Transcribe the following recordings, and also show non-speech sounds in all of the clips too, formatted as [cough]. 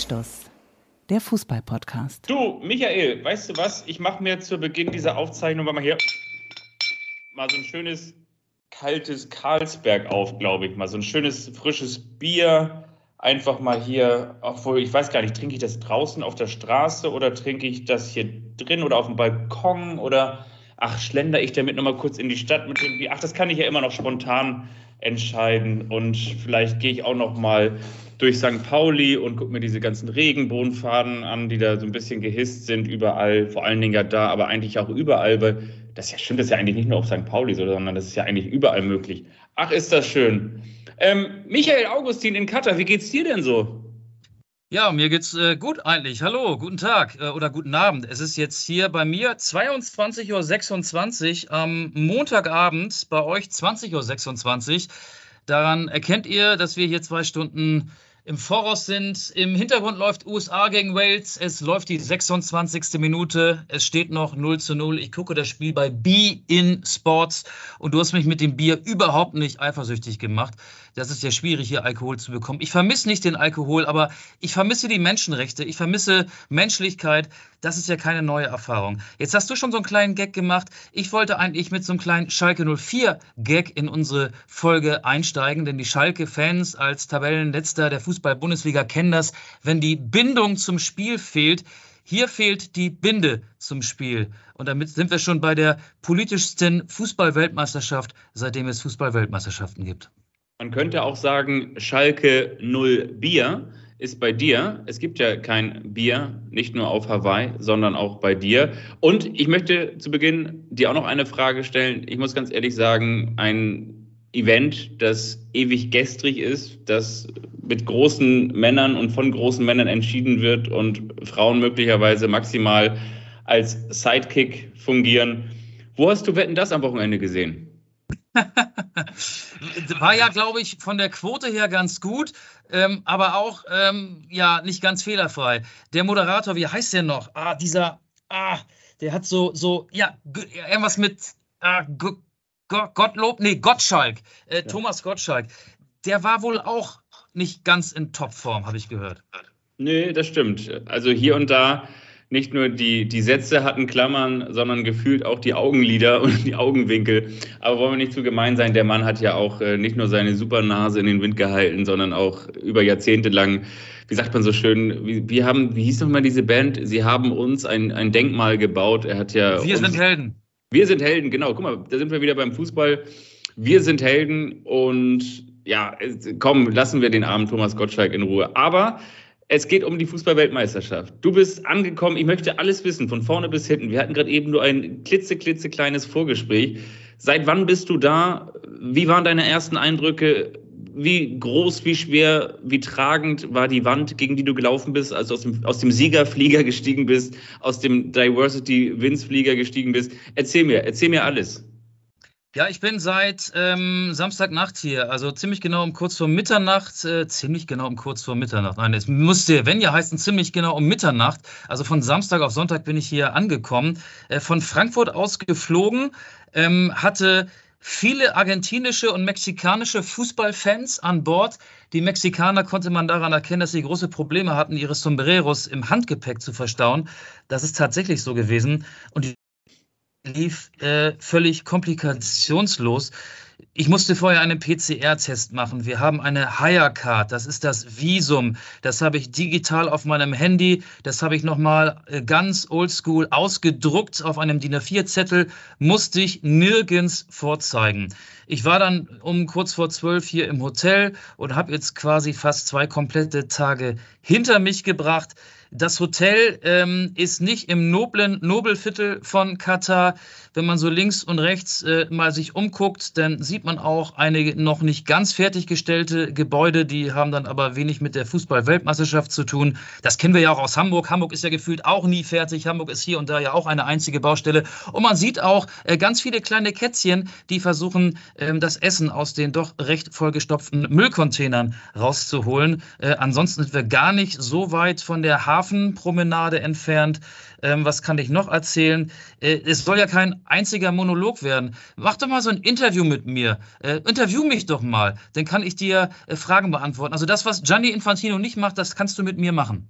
Anstoß, der Fußball-Podcast. Du, Michael, weißt du was? Ich mache mir zu Beginn dieser Aufzeichnung mal hier mal so ein schönes kaltes Karlsberg auf, glaube ich. Mal so ein schönes frisches Bier. Einfach mal hier, obwohl ich weiß gar nicht, trinke ich das draußen auf der Straße oder trinke ich das hier drin oder auf dem Balkon oder ach, schlender ich damit nochmal kurz in die Stadt mit Bier? Ach, das kann ich ja immer noch spontan entscheiden und vielleicht gehe ich auch noch mal durch St. Pauli und gucke mir diese ganzen Regenbogenfaden an, die da so ein bisschen gehisst sind überall, vor allen Dingen ja da, aber eigentlich auch überall, weil das ja stimmt, das ist ja eigentlich nicht nur auf St. Pauli so, sondern das ist ja eigentlich überall möglich. Ach, ist das schön. Ähm, Michael Augustin in Katar, wie geht's dir denn so? Ja, mir geht's äh, gut eigentlich. Hallo, guten Tag äh, oder guten Abend. Es ist jetzt hier bei mir 22.26 Uhr am Montagabend, bei euch 20.26 Uhr. Daran erkennt ihr, dass wir hier zwei Stunden im Voraus sind. Im Hintergrund läuft USA gegen Wales. Es läuft die 26. Minute. Es steht noch 0 zu 0. Ich gucke das Spiel bei Be in Sports und du hast mich mit dem Bier überhaupt nicht eifersüchtig gemacht. Das ist ja schwierig, hier Alkohol zu bekommen. Ich vermisse nicht den Alkohol, aber ich vermisse die Menschenrechte. Ich vermisse Menschlichkeit. Das ist ja keine neue Erfahrung. Jetzt hast du schon so einen kleinen Gag gemacht. Ich wollte eigentlich mit so einem kleinen Schalke 04 Gag in unsere Folge einsteigen, denn die Schalke-Fans als Tabellenletzter der Fußball-Bundesliga kennen das. Wenn die Bindung zum Spiel fehlt, hier fehlt die Binde zum Spiel. Und damit sind wir schon bei der politischsten Fußball-Weltmeisterschaft, seitdem es Fußball-Weltmeisterschaften gibt. Man könnte auch sagen, Schalke 0 Bier ist bei dir. Es gibt ja kein Bier, nicht nur auf Hawaii, sondern auch bei dir. Und ich möchte zu Beginn dir auch noch eine Frage stellen. Ich muss ganz ehrlich sagen, ein Event, das ewig gestrig ist, das mit großen Männern und von großen Männern entschieden wird und Frauen möglicherweise maximal als Sidekick fungieren. Wo hast du Wetten das am Wochenende gesehen? [laughs] War ja, glaube ich, von der Quote her ganz gut, ähm, aber auch ähm, ja nicht ganz fehlerfrei. Der Moderator, wie heißt der noch? Ah, dieser, ah, der hat so, so, ja, irgendwas mit ah, Gottlob, nee, Gottschalk, äh, ja. Thomas Gottschalk. Der war wohl auch nicht ganz in Topform, habe ich gehört. Nee, das stimmt. Also hier und da nicht nur die, die Sätze hatten Klammern, sondern gefühlt auch die Augenlider und die Augenwinkel. Aber wollen wir nicht zu gemein sein, der Mann hat ja auch äh, nicht nur seine Supernase in den Wind gehalten, sondern auch über Jahrzehnte lang, wie sagt man so schön, wie, wir haben, wie hieß noch mal diese Band? Sie haben uns ein, ein Denkmal gebaut. Er hat ja. Wir sind Helden. Wir sind Helden, genau. Guck mal, da sind wir wieder beim Fußball. Wir sind Helden und ja, komm, lassen wir den armen Thomas Gottschalk in Ruhe. Aber es geht um die Fußballweltmeisterschaft. Du bist angekommen. Ich möchte alles wissen, von vorne bis hinten. Wir hatten gerade eben nur ein klitze, klitze kleines Vorgespräch. Seit wann bist du da? Wie waren deine ersten Eindrücke? Wie groß, wie schwer, wie tragend war die Wand, gegen die du gelaufen bist, als du aus dem, aus dem Siegerflieger [laughs] gestiegen bist, aus dem Diversity Windsflieger gestiegen bist? Erzähl mir, erzähl mir alles. Ja, ich bin seit ähm, Samstagnacht hier, also ziemlich genau um kurz vor Mitternacht, äh, ziemlich genau um kurz vor Mitternacht. Nein, es musste, wenn ja, heißen ziemlich genau um Mitternacht. Also von Samstag auf Sonntag bin ich hier angekommen, äh, von Frankfurt aus geflogen, ähm, hatte viele argentinische und mexikanische Fußballfans an Bord. Die Mexikaner konnte man daran erkennen, dass sie große Probleme hatten, ihre Sombreros im Handgepäck zu verstauen. Das ist tatsächlich so gewesen. Und lief äh, völlig komplikationslos. Ich musste vorher einen PCR-Test machen. Wir haben eine Hire-Card, das ist das Visum. Das habe ich digital auf meinem Handy. Das habe ich nochmal äh, ganz oldschool ausgedruckt auf einem DIN A4-Zettel. Musste ich nirgends vorzeigen. Ich war dann um kurz vor zwölf hier im Hotel und habe jetzt quasi fast zwei komplette Tage hinter mich gebracht. Das Hotel ähm, ist nicht im noblen Nobelviertel von Katar. Wenn man so links und rechts äh, mal sich umguckt, dann sieht man auch einige noch nicht ganz fertiggestellte Gebäude, die haben dann aber wenig mit der Fußball-Weltmeisterschaft zu tun. Das kennen wir ja auch aus Hamburg. Hamburg ist ja gefühlt auch nie fertig. Hamburg ist hier und da ja auch eine einzige Baustelle. Und man sieht auch äh, ganz viele kleine Kätzchen, die versuchen, äh, das Essen aus den doch recht vollgestopften Müllcontainern rauszuholen. Äh, ansonsten sind wir gar nicht so weit von der Hafen Hafenpromenade entfernt. Ähm, was kann ich noch erzählen? Äh, es soll ja kein einziger Monolog werden. Mach doch mal so ein Interview mit mir. Äh, interview mich doch mal. Dann kann ich dir äh, Fragen beantworten. Also das, was Gianni Infantino nicht macht, das kannst du mit mir machen.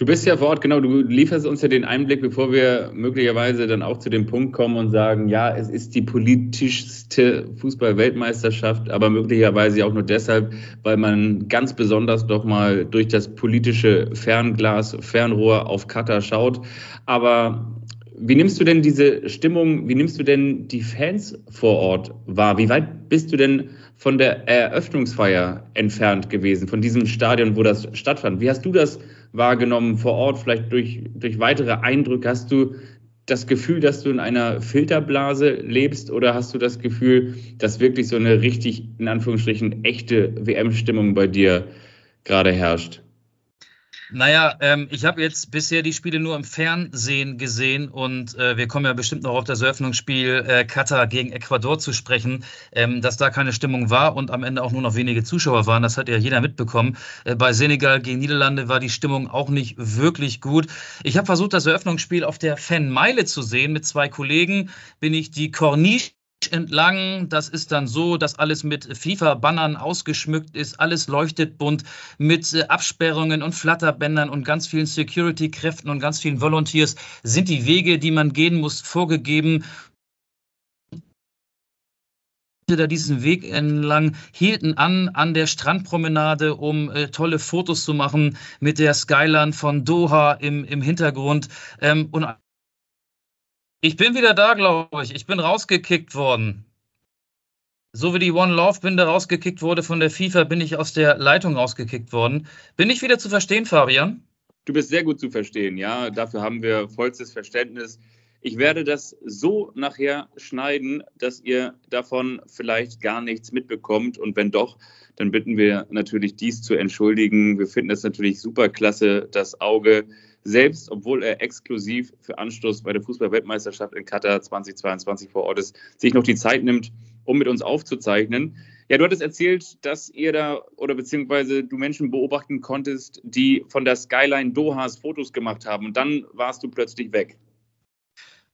Du bist ja vor Ort, genau, du lieferst uns ja den Einblick, bevor wir möglicherweise dann auch zu dem Punkt kommen und sagen, ja, es ist die politischste Fußball-Weltmeisterschaft, aber möglicherweise auch nur deshalb, weil man ganz besonders doch mal durch das politische Fernglas, Fernrohr auf Katar schaut. Aber wie nimmst du denn diese Stimmung, wie nimmst du denn die Fans vor Ort wahr? Wie weit bist du denn von der Eröffnungsfeier entfernt gewesen, von diesem Stadion, wo das stattfand? Wie hast du das wahrgenommen vor Ort, vielleicht durch, durch weitere Eindrücke? Hast du das Gefühl, dass du in einer Filterblase lebst oder hast du das Gefühl, dass wirklich so eine richtig, in Anführungsstrichen, echte WM-Stimmung bei dir gerade herrscht? Naja, ähm, ich habe jetzt bisher die Spiele nur im Fernsehen gesehen und äh, wir kommen ja bestimmt noch auf das Eröffnungsspiel äh, Katar gegen Ecuador zu sprechen, ähm, dass da keine Stimmung war und am Ende auch nur noch wenige Zuschauer waren. Das hat ja jeder mitbekommen. Äh, bei Senegal gegen Niederlande war die Stimmung auch nicht wirklich gut. Ich habe versucht, das Eröffnungsspiel auf der Fanmeile zu sehen. Mit zwei Kollegen bin ich die Corniche entlang. Das ist dann so, dass alles mit FIFA-Bannern ausgeschmückt ist. Alles leuchtet bunt mit äh, Absperrungen und Flatterbändern und ganz vielen Security-Kräften und ganz vielen Volunteers sind die Wege, die man gehen muss, vorgegeben da diesen Weg entlang, hielten an an der Strandpromenade, um äh, tolle Fotos zu machen mit der Skyline von Doha im, im Hintergrund. Ähm, und ich bin wieder da, glaube ich. Ich bin rausgekickt worden. So wie die One Love Binde rausgekickt wurde von der FIFA, bin ich aus der Leitung rausgekickt worden. Bin ich wieder zu verstehen, Fabian? Du bist sehr gut zu verstehen, ja. Dafür haben wir vollstes Verständnis. Ich werde das so nachher schneiden, dass ihr davon vielleicht gar nichts mitbekommt. Und wenn doch, dann bitten wir natürlich dies zu entschuldigen. Wir finden es natürlich super klasse, das Auge selbst, obwohl er exklusiv für Anstoß bei der Fußball-Weltmeisterschaft in Katar 2022 vor Ort ist, sich noch die Zeit nimmt, um mit uns aufzuzeichnen. Ja, du hattest erzählt, dass ihr da oder beziehungsweise du Menschen beobachten konntest, die von der Skyline Dohas Fotos gemacht haben und dann warst du plötzlich weg.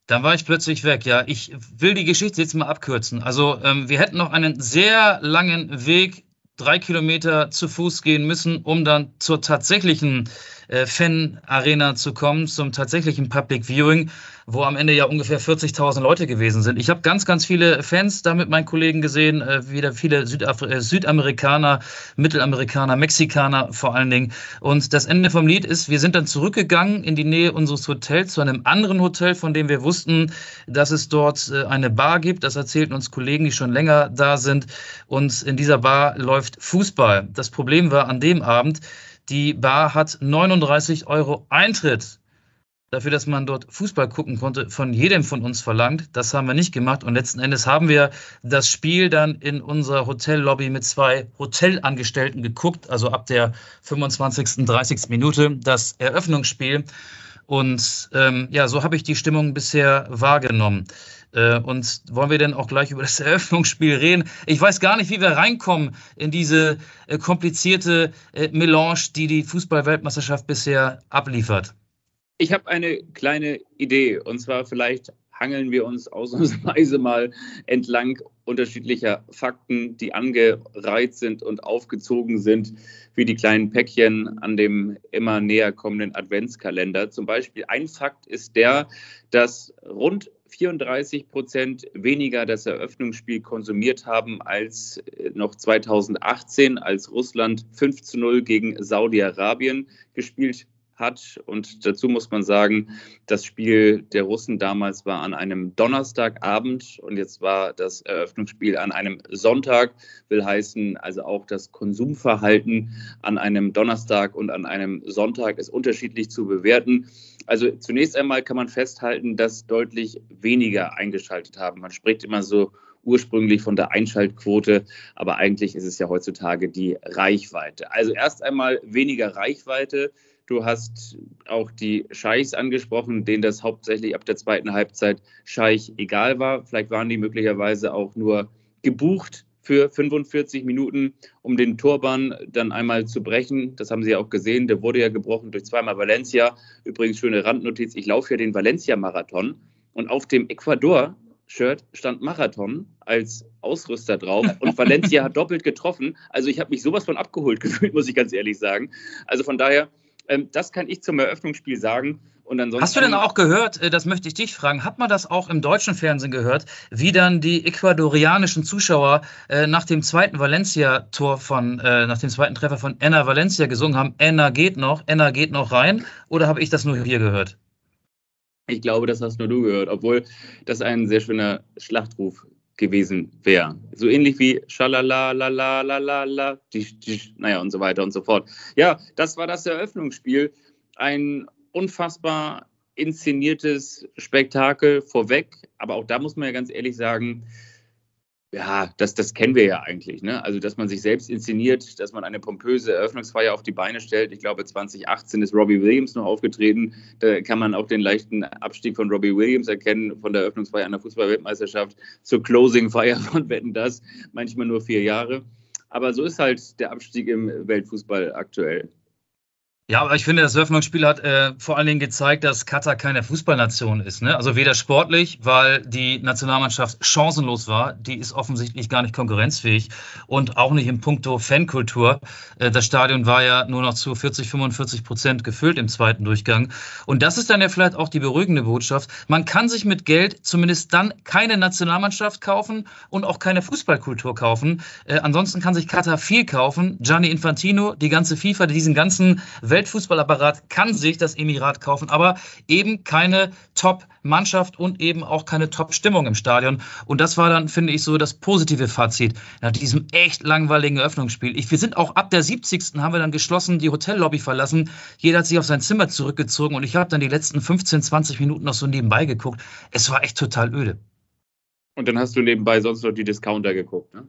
Dann war ich plötzlich weg, ja. Ich will die Geschichte jetzt mal abkürzen. Also ähm, wir hätten noch einen sehr langen Weg, drei Kilometer zu Fuß gehen müssen, um dann zur tatsächlichen äh, Fan-Arena zu kommen, zum tatsächlichen Public Viewing, wo am Ende ja ungefähr 40.000 Leute gewesen sind. Ich habe ganz, ganz viele Fans da mit meinen Kollegen gesehen, äh, wieder viele Südaf äh, Südamerikaner, Mittelamerikaner, Mexikaner vor allen Dingen. Und das Ende vom Lied ist, wir sind dann zurückgegangen in die Nähe unseres Hotels zu einem anderen Hotel, von dem wir wussten, dass es dort äh, eine Bar gibt. Das erzählten uns Kollegen, die schon länger da sind. Und in dieser Bar läuft Fußball. Das Problem war an dem Abend, die Bar hat 39 Euro Eintritt dafür, dass man dort Fußball gucken konnte, von jedem von uns verlangt. Das haben wir nicht gemacht. Und letzten Endes haben wir das Spiel dann in unserer Hotellobby mit zwei Hotelangestellten geguckt, also ab der 25., 30. Minute das Eröffnungsspiel. Und ähm, ja, so habe ich die Stimmung bisher wahrgenommen. Äh, und wollen wir denn auch gleich über das [laughs] Eröffnungsspiel reden? Ich weiß gar nicht, wie wir reinkommen in diese äh, komplizierte äh, Melange, die die Fußball-Weltmeisterschaft bisher abliefert. Ich habe eine kleine Idee und zwar vielleicht hangeln wir uns ausnahmsweise mal entlang unterschiedlicher Fakten, die angereiht sind und aufgezogen sind, wie die kleinen Päckchen an dem immer näher kommenden Adventskalender. Zum Beispiel ein Fakt ist der, dass rund 34 Prozent weniger das Eröffnungsspiel konsumiert haben als äh, noch 2018, als Russland 5 zu 0 gegen Saudi-Arabien gespielt hat. Und dazu muss man sagen, das Spiel der Russen damals war an einem Donnerstagabend und jetzt war das Eröffnungsspiel an einem Sonntag. Will heißen, also auch das Konsumverhalten an einem Donnerstag und an einem Sonntag ist unterschiedlich zu bewerten. Also zunächst einmal kann man festhalten, dass deutlich weniger eingeschaltet haben. Man spricht immer so ursprünglich von der Einschaltquote, aber eigentlich ist es ja heutzutage die Reichweite. Also erst einmal weniger Reichweite. Du hast auch die Scheichs angesprochen, denen das hauptsächlich ab der zweiten Halbzeit Scheich egal war. Vielleicht waren die möglicherweise auch nur gebucht für 45 Minuten, um den Turban dann einmal zu brechen. Das haben Sie ja auch gesehen. Der wurde ja gebrochen durch zweimal Valencia. Übrigens schöne Randnotiz. Ich laufe ja den Valencia-Marathon und auf dem Ecuador-Shirt stand Marathon als Ausrüster drauf und [laughs] Valencia hat doppelt getroffen. Also ich habe mich sowas von abgeholt [laughs] gefühlt, muss ich ganz ehrlich sagen. Also von daher, das kann ich zum Eröffnungsspiel sagen. Hast du denn auch gehört, äh, das möchte ich dich fragen, hat man das auch im deutschen Fernsehen gehört, wie dann die ecuadorianischen Zuschauer äh, nach dem zweiten Valencia-Tor von, äh, nach dem zweiten Treffer von Enna Valencia gesungen haben, Enna geht noch, Enna geht noch rein? Oder habe ich das nur hier gehört? Ich glaube, das hast nur du gehört, obwohl das ein sehr schöner Schlachtruf gewesen wäre. So ähnlich wie Schalala, la la la la la, naja und so weiter und so fort. Ja, das war das Eröffnungsspiel. Ein unfassbar inszeniertes Spektakel vorweg, aber auch da muss man ja ganz ehrlich sagen, ja, das, das kennen wir ja eigentlich. Ne? Also, dass man sich selbst inszeniert, dass man eine pompöse Eröffnungsfeier auf die Beine stellt. Ich glaube, 2018 ist Robbie Williams noch aufgetreten. Da kann man auch den leichten Abstieg von Robbie Williams erkennen, von der Eröffnungsfeier der Fußball-Weltmeisterschaft zur Closing-Feier von Wetten Das. Manchmal nur vier Jahre. Aber so ist halt der Abstieg im Weltfußball aktuell. Ja, aber ich finde, das Eröffnungsspiel hat äh, vor allen Dingen gezeigt, dass Katar keine Fußballnation ist. Ne? Also weder sportlich, weil die Nationalmannschaft chancenlos war, die ist offensichtlich gar nicht konkurrenzfähig und auch nicht im Punkto Fankultur. Äh, das Stadion war ja nur noch zu 40, 45 Prozent gefüllt im zweiten Durchgang. Und das ist dann ja vielleicht auch die beruhigende Botschaft. Man kann sich mit Geld zumindest dann keine Nationalmannschaft kaufen und auch keine Fußballkultur kaufen. Äh, ansonsten kann sich Katar viel kaufen. Gianni Infantino, die ganze FIFA, diesen ganzen Weltfußballapparat kann sich das Emirat kaufen, aber eben keine Top-Mannschaft und eben auch keine Top-Stimmung im Stadion. Und das war dann, finde ich, so das positive Fazit nach diesem echt langweiligen Eröffnungsspiel. Ich, wir sind auch ab der 70. haben wir dann geschlossen die Hotellobby verlassen. Jeder hat sich auf sein Zimmer zurückgezogen und ich habe dann die letzten 15, 20 Minuten noch so nebenbei geguckt. Es war echt total öde. Und dann hast du nebenbei sonst noch die Discounter geguckt, ne?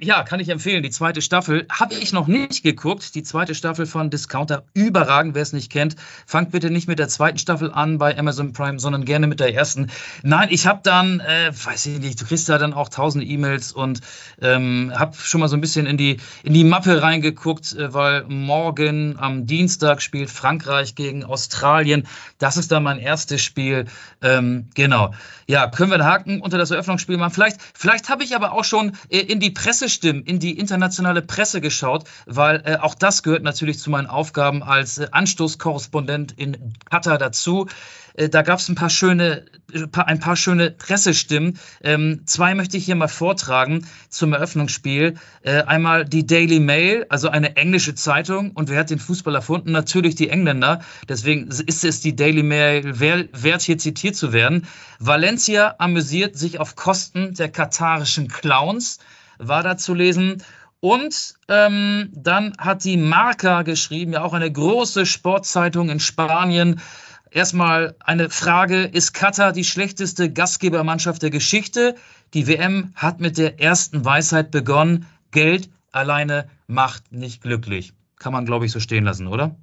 Ja, kann ich empfehlen. Die zweite Staffel habe ich noch nicht geguckt. Die zweite Staffel von Discounter überragend, wer es nicht kennt. Fangt bitte nicht mit der zweiten Staffel an bei Amazon Prime, sondern gerne mit der ersten. Nein, ich habe dann, äh, weiß ich nicht, du kriegst da dann auch tausend E-Mails und ähm, habe schon mal so ein bisschen in die, in die Mappe reingeguckt, äh, weil morgen am Dienstag spielt Frankreich gegen Australien. Das ist dann mein erstes Spiel. Ähm, genau. Ja, können wir einen Haken unter das Eröffnungsspiel machen? Vielleicht, vielleicht habe ich aber auch schon äh, in die Presse Pressestimmen in die internationale Presse geschaut, weil äh, auch das gehört natürlich zu meinen Aufgaben als äh, Anstoßkorrespondent in Katar dazu. Äh, da gab es ein paar schöne, äh, ein paar schöne Pressestimmen. Ähm, zwei möchte ich hier mal vortragen zum Eröffnungsspiel. Äh, einmal die Daily Mail, also eine englische Zeitung. Und wer hat den Fußball erfunden? Natürlich die Engländer. Deswegen ist es die Daily Mail wert, hier zitiert zu werden. Valencia amüsiert sich auf Kosten der katarischen Clowns war da zu lesen. Und ähm, dann hat die Marca geschrieben, ja auch eine große Sportzeitung in Spanien. Erstmal eine Frage, ist Katar die schlechteste Gastgebermannschaft der Geschichte? Die WM hat mit der ersten Weisheit begonnen. Geld alleine macht nicht glücklich. Kann man, glaube ich, so stehen lassen, oder?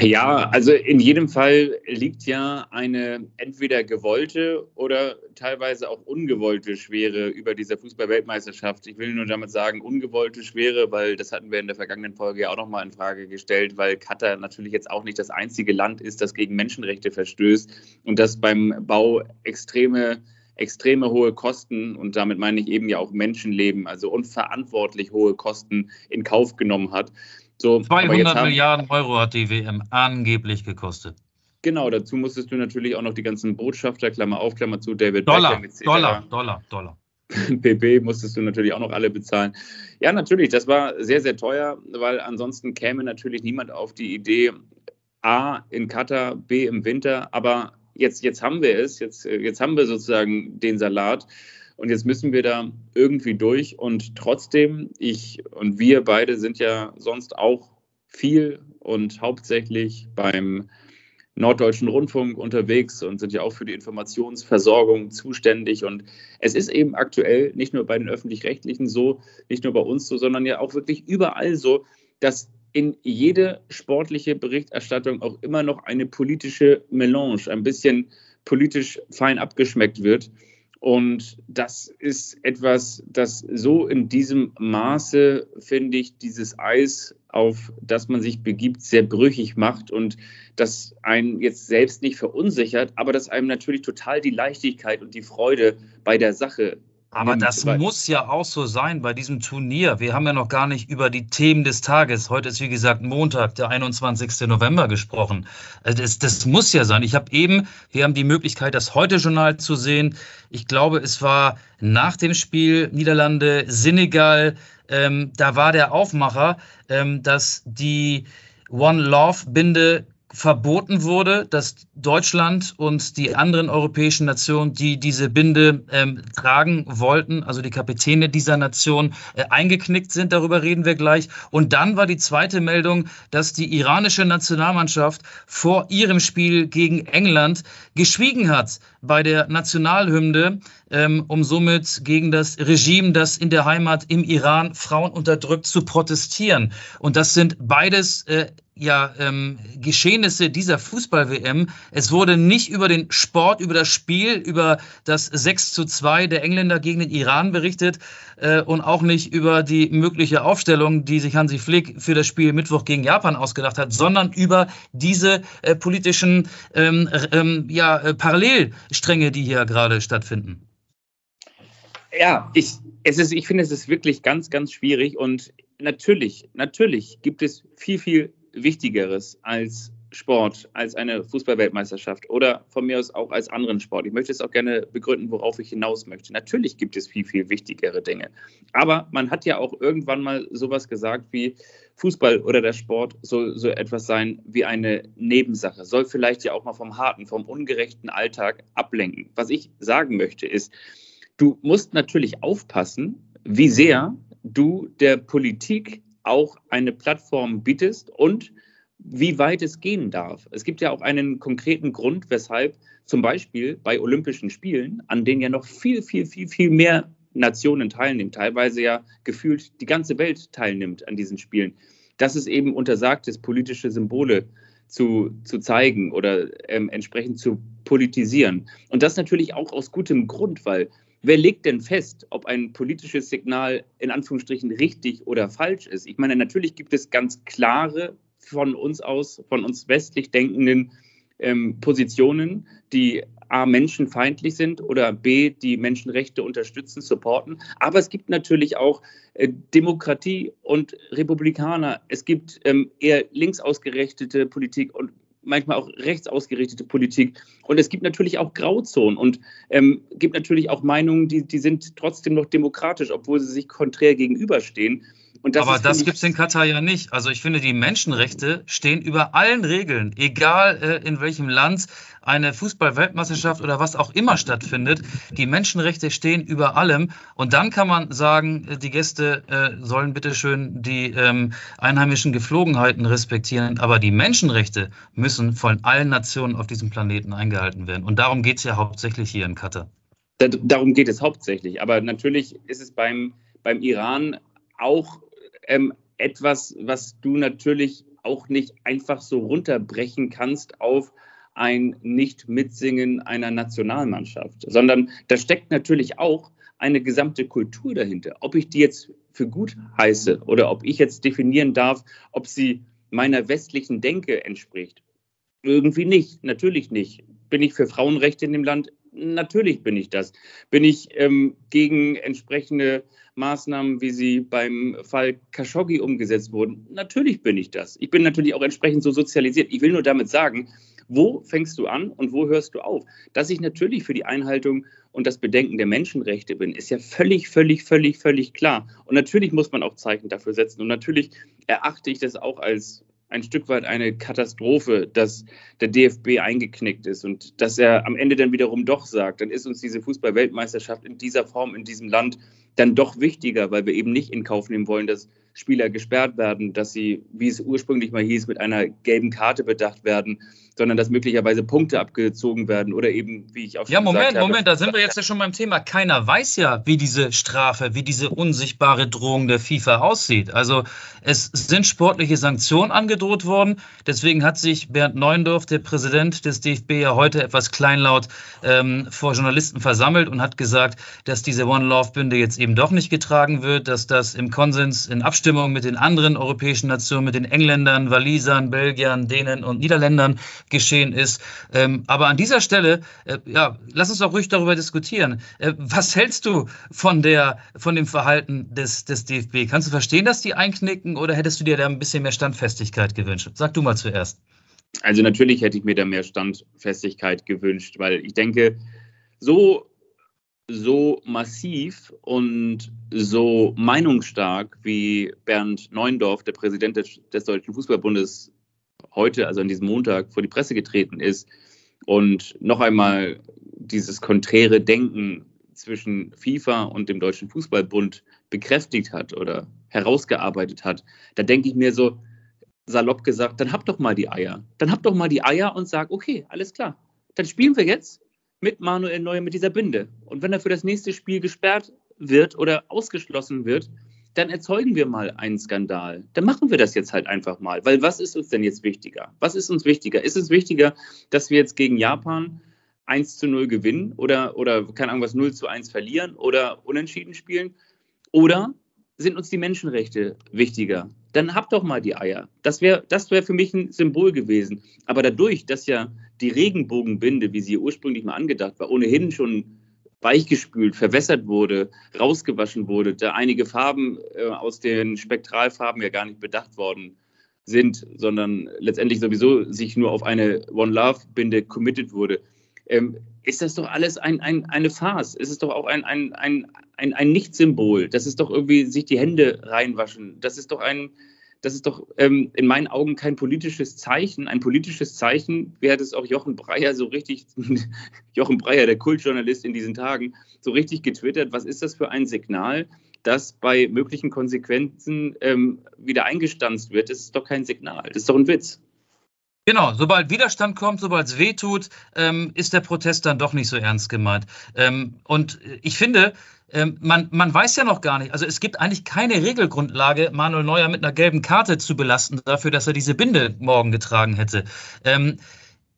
Ja, also in jedem Fall liegt ja eine entweder gewollte oder teilweise auch ungewollte Schwere über dieser Fußball-Weltmeisterschaft. Ich will nur damit sagen, ungewollte Schwere, weil das hatten wir in der vergangenen Folge ja auch nochmal in Frage gestellt, weil Katar natürlich jetzt auch nicht das einzige Land ist, das gegen Menschenrechte verstößt und das beim Bau extreme extreme hohe Kosten und damit meine ich eben ja auch Menschenleben, also unverantwortlich hohe Kosten in Kauf genommen hat. So, 200 haben, Milliarden Euro hat die WM angeblich gekostet. Genau, dazu musstest du natürlich auch noch die ganzen Botschafter, Klammer auf, Klammer zu, David Dollar, Beckham. Dollar, Dollar, [laughs] Dollar. PP musstest du natürlich auch noch alle bezahlen. Ja, natürlich, das war sehr, sehr teuer, weil ansonsten käme natürlich niemand auf die Idee, A, in Katar, B, im Winter, aber jetzt, jetzt haben wir es, jetzt, jetzt haben wir sozusagen den Salat. Und jetzt müssen wir da irgendwie durch. Und trotzdem, ich und wir beide sind ja sonst auch viel und hauptsächlich beim Norddeutschen Rundfunk unterwegs und sind ja auch für die Informationsversorgung zuständig. Und es ist eben aktuell nicht nur bei den öffentlich-rechtlichen so, nicht nur bei uns so, sondern ja auch wirklich überall so, dass in jede sportliche Berichterstattung auch immer noch eine politische Melange, ein bisschen politisch fein abgeschmeckt wird. Und das ist etwas, das so in diesem Maße, finde ich, dieses Eis, auf das man sich begibt, sehr brüchig macht und das einen jetzt selbst nicht verunsichert, aber das einem natürlich total die Leichtigkeit und die Freude bei der Sache aber das muss ja auch so sein bei diesem Turnier. Wir haben ja noch gar nicht über die Themen des Tages. Heute ist, wie gesagt, Montag, der 21. November gesprochen. Also das, das muss ja sein. Ich habe eben, wir haben die Möglichkeit, das Heute-Journal zu sehen. Ich glaube, es war nach dem Spiel Niederlande, Senegal. Ähm, da war der Aufmacher, ähm, dass die One Love Binde verboten wurde, dass Deutschland und die anderen europäischen Nationen, die diese Binde ähm, tragen wollten, also die Kapitäne dieser Nation, äh, eingeknickt sind. Darüber reden wir gleich. Und dann war die zweite Meldung, dass die iranische Nationalmannschaft vor ihrem Spiel gegen England geschwiegen hat bei der Nationalhymne, ähm, um somit gegen das Regime, das in der Heimat im Iran Frauen unterdrückt, zu protestieren. Und das sind beides äh, ja, ähm, Geschehnisse dieser Fußball-WM. Es wurde nicht über den Sport, über das Spiel, über das 6 zu 2 der Engländer gegen den Iran berichtet äh, und auch nicht über die mögliche Aufstellung, die sich Hansi Flick für das Spiel Mittwoch gegen Japan ausgedacht hat, sondern über diese äh, politischen ähm, ähm, ja, äh, Parallelstränge, die hier gerade stattfinden. Ja, ich, ich finde, es ist wirklich ganz, ganz schwierig und natürlich, natürlich gibt es viel, viel Wichtigeres als Sport, als eine Fußballweltmeisterschaft oder von mir aus auch als anderen Sport. Ich möchte es auch gerne begründen, worauf ich hinaus möchte. Natürlich gibt es viel, viel wichtigere Dinge. Aber man hat ja auch irgendwann mal sowas gesagt wie Fußball oder der Sport soll so etwas sein wie eine Nebensache, soll vielleicht ja auch mal vom harten, vom ungerechten Alltag ablenken. Was ich sagen möchte ist, du musst natürlich aufpassen, wie sehr du der Politik auch eine Plattform bietest und wie weit es gehen darf. Es gibt ja auch einen konkreten Grund, weshalb zum Beispiel bei Olympischen Spielen, an denen ja noch viel, viel, viel, viel mehr Nationen teilnehmen, teilweise ja gefühlt die ganze Welt teilnimmt an diesen Spielen, dass es eben untersagt ist, politische Symbole zu, zu zeigen oder ähm, entsprechend zu politisieren. Und das natürlich auch aus gutem Grund, weil Wer legt denn fest, ob ein politisches Signal in Anführungsstrichen richtig oder falsch ist? Ich meine, natürlich gibt es ganz klare von uns aus, von uns westlich denkenden ähm, Positionen, die A, menschenfeindlich sind oder B, die Menschenrechte unterstützen, supporten. Aber es gibt natürlich auch äh, Demokratie und Republikaner. Es gibt ähm, eher links ausgerichtete Politik und manchmal auch rechtsausgerichtete Politik. Und es gibt natürlich auch Grauzonen und ähm, gibt natürlich auch Meinungen, die, die sind trotzdem noch demokratisch, obwohl sie sich konträr gegenüberstehen. Das Aber ist, das gibt es in Katar ja nicht. Also ich finde, die Menschenrechte stehen über allen Regeln, egal äh, in welchem Land eine Fußball-Weltmeisterschaft oder was auch immer stattfindet. Die Menschenrechte stehen über allem. Und dann kann man sagen, äh, die Gäste äh, sollen bitteschön die ähm, einheimischen Geflogenheiten respektieren. Aber die Menschenrechte müssen von allen Nationen auf diesem Planeten eingehalten werden. Und darum geht es ja hauptsächlich hier in Katar. Darum geht es hauptsächlich. Aber natürlich ist es beim, beim Iran auch ähm, etwas, was du natürlich auch nicht einfach so runterbrechen kannst auf ein Nicht-Mitsingen einer Nationalmannschaft, sondern da steckt natürlich auch eine gesamte Kultur dahinter. Ob ich die jetzt für gut heiße oder ob ich jetzt definieren darf, ob sie meiner westlichen Denke entspricht. Irgendwie nicht, natürlich nicht. Bin ich für Frauenrechte in dem Land? Natürlich bin ich das. Bin ich ähm, gegen entsprechende Maßnahmen, wie sie beim Fall Khashoggi umgesetzt wurden? Natürlich bin ich das. Ich bin natürlich auch entsprechend so sozialisiert. Ich will nur damit sagen, wo fängst du an und wo hörst du auf? Dass ich natürlich für die Einhaltung und das Bedenken der Menschenrechte bin, ist ja völlig, völlig, völlig, völlig klar. Und natürlich muss man auch Zeichen dafür setzen. Und natürlich erachte ich das auch als ein Stück weit eine Katastrophe, dass der DFB eingeknickt ist und dass er am Ende dann wiederum doch sagt, dann ist uns diese Fußball-Weltmeisterschaft in dieser Form, in diesem Land dann doch wichtiger, weil wir eben nicht in Kauf nehmen wollen, dass Spieler gesperrt werden, dass sie, wie es ursprünglich mal hieß, mit einer gelben Karte bedacht werden sondern dass möglicherweise Punkte abgezogen werden oder eben, wie ich auch schon Ja, Moment, gesagt habe, Moment, da sind wir jetzt ja schon beim Thema. Keiner weiß ja, wie diese Strafe, wie diese unsichtbare Drohung der FIFA aussieht. Also es sind sportliche Sanktionen angedroht worden. Deswegen hat sich Bernd Neuendorf, der Präsident des DFB, ja heute etwas kleinlaut ähm, vor Journalisten versammelt und hat gesagt, dass diese One Love Bünde jetzt eben doch nicht getragen wird, dass das im Konsens in Abstimmung mit den anderen europäischen Nationen, mit den Engländern, Walisern, Belgiern, Dänen und Niederländern geschehen ist. Ähm, aber an dieser Stelle, äh, ja, lass uns doch ruhig darüber diskutieren. Äh, was hältst du von der, von dem Verhalten des, des DFB? Kannst du verstehen, dass die einknicken oder hättest du dir da ein bisschen mehr Standfestigkeit gewünscht? Sag du mal zuerst. Also natürlich hätte ich mir da mehr Standfestigkeit gewünscht, weil ich denke, so so massiv und so meinungsstark wie Bernd Neuendorf, der Präsident des, des Deutschen Fußballbundes, heute, also an diesem Montag, vor die Presse getreten ist und noch einmal dieses konträre Denken zwischen FIFA und dem Deutschen Fußballbund bekräftigt hat oder herausgearbeitet hat, da denke ich mir so salopp gesagt, dann habt doch mal die Eier. Dann habt doch mal die Eier und sag, okay, alles klar. Dann spielen wir jetzt mit Manuel Neuer mit dieser Binde. Und wenn er für das nächste Spiel gesperrt wird oder ausgeschlossen wird, dann erzeugen wir mal einen Skandal. Dann machen wir das jetzt halt einfach mal. Weil was ist uns denn jetzt wichtiger? Was ist uns wichtiger? Ist es wichtiger, dass wir jetzt gegen Japan 1 zu 0 gewinnen oder, oder keine Ahnung was, 0 zu 1 verlieren oder unentschieden spielen? Oder sind uns die Menschenrechte wichtiger? Dann habt doch mal die Eier. Das wäre das wär für mich ein Symbol gewesen. Aber dadurch, dass ja die Regenbogenbinde, wie sie ursprünglich mal angedacht war, ohnehin schon weichgespült, verwässert wurde, rausgewaschen wurde, da einige Farben äh, aus den Spektralfarben ja gar nicht bedacht worden sind, sondern letztendlich sowieso sich nur auf eine One Love Binde committed wurde, ähm, ist das doch alles ein, ein, eine Farce. Es ist doch auch ein, ein, ein, ein, ein Nicht-Symbol. Das ist doch irgendwie sich die Hände reinwaschen. Das ist doch ein, das ist doch ähm, in meinen Augen kein politisches Zeichen. Ein politisches Zeichen, wie hat es auch Jochen Breyer so richtig, [laughs] Jochen Breyer, der Kultjournalist in diesen Tagen, so richtig getwittert, was ist das für ein Signal, das bei möglichen Konsequenzen ähm, wieder eingestanzt wird? Das ist doch kein Signal, das ist doch ein Witz. Genau, sobald Widerstand kommt, sobald es weh tut, ähm, ist der Protest dann doch nicht so ernst gemeint. Ähm, und ich finde, ähm, man, man weiß ja noch gar nicht, also es gibt eigentlich keine Regelgrundlage, Manuel Neuer mit einer gelben Karte zu belasten dafür, dass er diese Binde morgen getragen hätte. Ähm,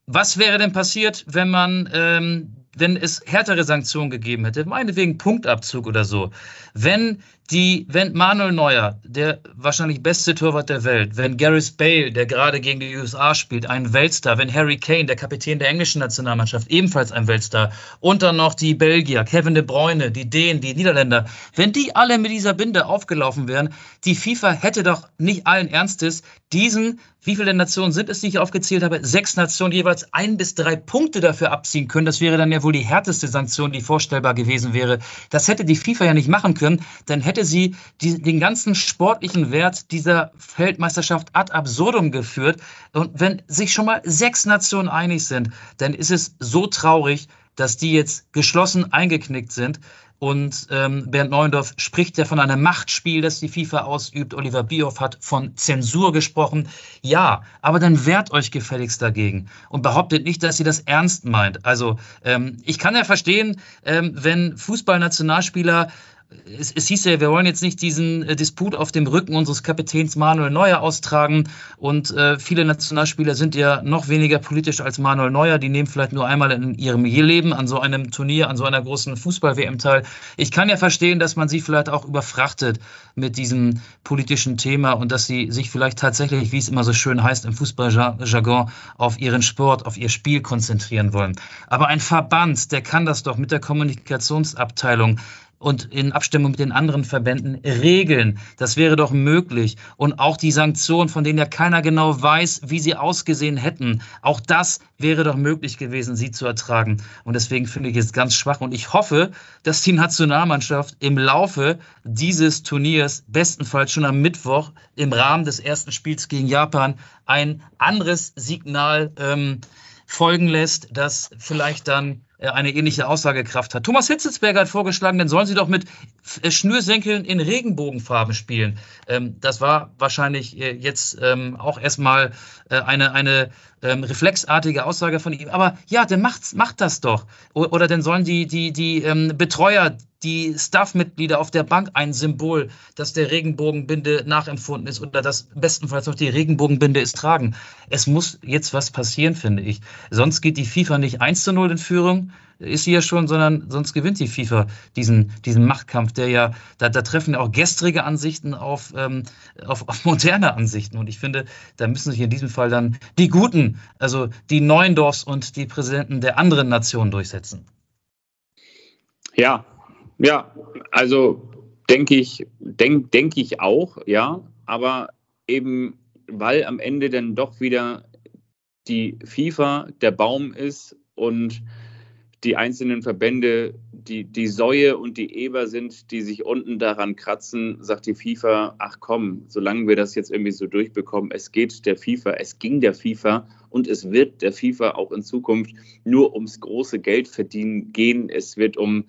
was wäre denn passiert, wenn man ähm, wenn es härtere Sanktionen gegeben hätte, meinetwegen Punktabzug oder so, wenn die, wenn Manuel Neuer, der wahrscheinlich beste Torwart der Welt, wenn Gareth Bale, der gerade gegen die USA spielt, ein Weltstar, wenn Harry Kane, der Kapitän der englischen Nationalmannschaft, ebenfalls ein Weltstar, und dann noch die Belgier, Kevin de Bruyne, die Dänen, die Niederländer, wenn die alle mit dieser Binde aufgelaufen wären, die FIFA hätte doch nicht allen Ernstes diesen, wie viele Nationen sind es, die ich aufgezählt habe, sechs Nationen jeweils ein bis drei Punkte dafür abziehen können. Das wäre dann ja wohl die härteste Sanktion, die vorstellbar gewesen wäre. Das hätte die FIFA ja nicht machen können, dann hätte sie die, den ganzen sportlichen Wert dieser Weltmeisterschaft ad absurdum geführt. Und wenn sich schon mal sechs Nationen einig sind, dann ist es so traurig, dass die jetzt geschlossen eingeknickt sind. Und ähm, Bernd Neuendorf spricht ja von einem Machtspiel, das die FIFA ausübt. Oliver Bierhoff hat von Zensur gesprochen. Ja, aber dann wehrt euch gefälligst dagegen und behauptet nicht, dass ihr das ernst meint. Also ähm, ich kann ja verstehen, ähm, wenn Fußballnationalspieler es, es hieß ja, wir wollen jetzt nicht diesen äh, Disput auf dem Rücken unseres Kapitäns Manuel Neuer austragen. Und äh, viele Nationalspieler sind ja noch weniger politisch als Manuel Neuer. Die nehmen vielleicht nur einmal in ihrem Leben an so einem Turnier, an so einer großen Fußball-WM teil. Ich kann ja verstehen, dass man sie vielleicht auch überfrachtet mit diesem politischen Thema und dass sie sich vielleicht tatsächlich, wie es immer so schön heißt im Fußballjargon, auf ihren Sport, auf ihr Spiel konzentrieren wollen. Aber ein Verband, der kann das doch mit der Kommunikationsabteilung und in Abstimmung mit den anderen Verbänden regeln. Das wäre doch möglich. Und auch die Sanktionen, von denen ja keiner genau weiß, wie sie ausgesehen hätten, auch das wäre doch möglich gewesen, sie zu ertragen. Und deswegen finde ich es ganz schwach. Und ich hoffe, dass die Nationalmannschaft im Laufe dieses Turniers, bestenfalls schon am Mittwoch im Rahmen des ersten Spiels gegen Japan, ein anderes Signal ähm, folgen lässt, das vielleicht dann eine ähnliche Aussagekraft hat. Thomas Hitzelsberger hat vorgeschlagen, dann sollen sie doch mit äh, Schnürsenkeln in Regenbogenfarben spielen. Ähm, das war wahrscheinlich äh, jetzt ähm, auch erstmal eine, eine ähm, reflexartige Aussage von ihm. Aber ja, dann macht's, macht das doch. Oder dann sollen die, die, die Betreuer, die Staff-Mitglieder auf der Bank ein Symbol, das der Regenbogenbinde nachempfunden ist oder das bestenfalls noch die Regenbogenbinde ist tragen. Es muss jetzt was passieren, finde ich. Sonst geht die FIFA nicht 1 zu 0 in Führung, ist sie ja schon, sondern sonst gewinnt die FIFA diesen, diesen Machtkampf, der ja, da, da treffen ja auch gestrige Ansichten auf, ähm, auf, auf moderne Ansichten. Und ich finde, da müssen sich in diesem Fall dann die Guten, also die Neuendorfs und die Präsidenten der anderen Nationen durchsetzen. Ja, ja, also denke ich, denke denk ich auch, ja, aber eben weil am Ende dann doch wieder die FIFA der Baum ist und die einzelnen Verbände die, die Säue und die Eber sind, die sich unten daran kratzen, sagt die FIFA, ach komm, solange wir das jetzt irgendwie so durchbekommen, es geht der FIFA, es ging der FIFA und es wird der FIFA auch in Zukunft nur ums große Geld verdienen gehen. Es wird um,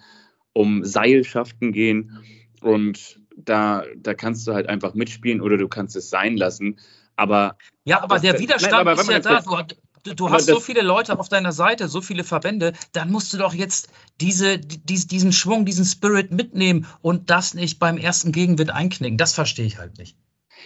um Seilschaften gehen und da, da kannst du halt einfach mitspielen oder du kannst es sein lassen. Aber ja, aber der Widerstand nein, aber ist ja da. Du, du, du hast so viele Leute auf deiner Seite, so viele Verbände, dann musst du doch jetzt diese, die, diesen Schwung, diesen Spirit mitnehmen und das nicht beim ersten Gegenwind einknicken. Das verstehe ich halt nicht.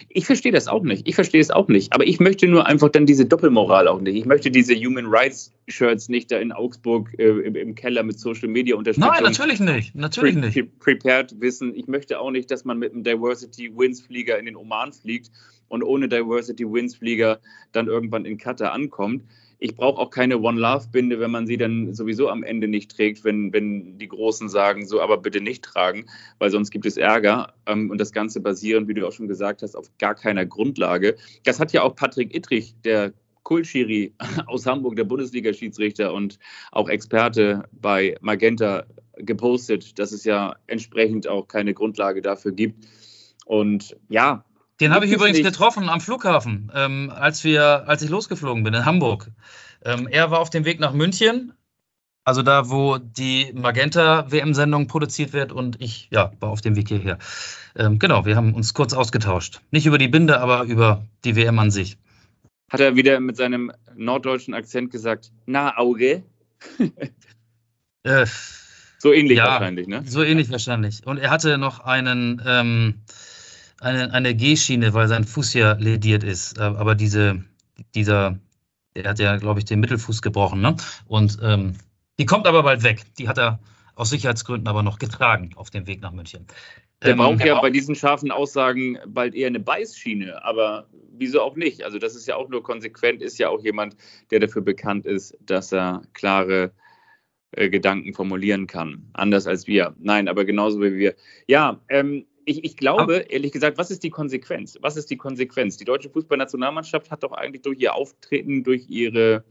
Ich verstehe das auch nicht. Ich verstehe es auch nicht. Aber ich möchte nur einfach dann diese Doppelmoral auch nicht. Ich möchte diese Human Rights Shirts nicht da in Augsburg äh, im, im, Keller mit Social Media unterstützen. Nein, natürlich nicht. Natürlich pre nicht. Prepared wissen. Ich möchte auch nicht, dass man mit einem Diversity Wins Flieger in den Oman fliegt und ohne Diversity Wins Flieger dann irgendwann in Katar ankommt ich brauche auch keine One Love Binde, wenn man sie dann sowieso am Ende nicht trägt, wenn, wenn die Großen sagen, so aber bitte nicht tragen, weil sonst gibt es Ärger. Ähm, und das Ganze basierend, wie du auch schon gesagt hast, auf gar keiner Grundlage. Das hat ja auch Patrick Ittrich, der Kultschiri [laughs] aus Hamburg, der Bundesliga-Schiedsrichter und auch Experte bei Magenta gepostet, dass es ja entsprechend auch keine Grundlage dafür gibt. Und ja, den habe ich übrigens nicht. getroffen am Flughafen, ähm, als, wir, als ich losgeflogen bin in Hamburg. Ähm, er war auf dem Weg nach München, also da, wo die Magenta-WM-Sendung produziert wird und ich ja, war auf dem Weg hierher. Ähm, genau, wir haben uns kurz ausgetauscht. Nicht über die Binde, aber über die WM an sich. Hat er wieder mit seinem norddeutschen Akzent gesagt, na Auge? [laughs] äh, so ähnlich ja, wahrscheinlich, ne? So ähnlich wahrscheinlich. Und er hatte noch einen, ähm, eine, eine G-Schiene, weil sein Fuß ja lediert ist. Äh, aber diese, dieser, der hat ja, glaube ich, den Mittelfuß gebrochen. Ne? Und ähm, die kommt aber bald weg. Die hat er aus Sicherheitsgründen aber noch getragen auf dem Weg nach München. Der ähm, braucht ja bei diesen scharfen Aussagen bald eher eine Beißschiene, aber wieso auch nicht? Also das ist ja auch nur konsequent, ist ja auch jemand, der dafür bekannt ist, dass er klare äh, Gedanken formulieren kann. Anders als wir. Nein, aber genauso wie wir. Ja, ähm, ich, ich, glaube, ehrlich gesagt, was ist die Konsequenz? Was ist die Konsequenz? Die deutsche Fußballnationalmannschaft hat doch eigentlich durch ihr Auftreten, durch ihre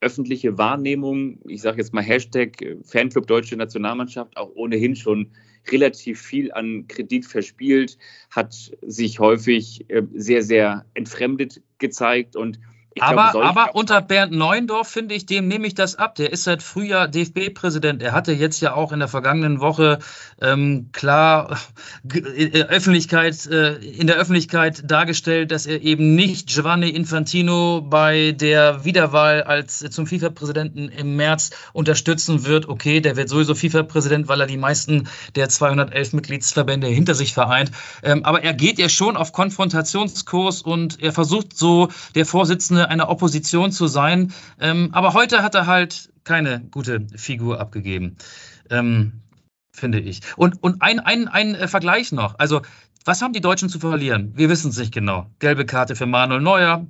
öffentliche Wahrnehmung, ich sage jetzt mal Hashtag Fanclub Deutsche Nationalmannschaft, auch ohnehin schon relativ viel an Kredit verspielt, hat sich häufig äh, sehr, sehr entfremdet gezeigt und aber, glaube, aber unter Bernd Neuendorf finde ich, dem nehme ich das ab. Der ist seit Frühjahr DFB-Präsident. Er hatte jetzt ja auch in der vergangenen Woche ähm, klar [laughs] in der, Öffentlichkeit, äh, in der Öffentlichkeit dargestellt, dass er eben nicht Giovanni Infantino bei der Wiederwahl als äh, zum FIFA-Präsidenten im März unterstützen wird. Okay, der wird sowieso FIFA-Präsident, weil er die meisten der 211 Mitgliedsverbände hinter sich vereint. Ähm, aber er geht ja schon auf Konfrontationskurs und er versucht so der Vorsitzende eine Opposition zu sein. Ähm, aber heute hat er halt keine gute Figur abgegeben, ähm, finde ich. Und, und ein, ein, ein äh, Vergleich noch. Also, was haben die Deutschen zu verlieren? Wir wissen es nicht genau. Gelbe Karte für Manuel Neuer,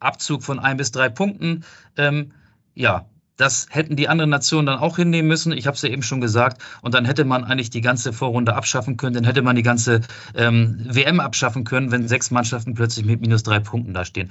Abzug von ein bis drei Punkten. Ähm, ja, das hätten die anderen Nationen dann auch hinnehmen müssen. Ich habe es ja eben schon gesagt. Und dann hätte man eigentlich die ganze Vorrunde abschaffen können. Dann hätte man die ganze ähm, WM abschaffen können, wenn sechs Mannschaften plötzlich mit minus drei Punkten dastehen.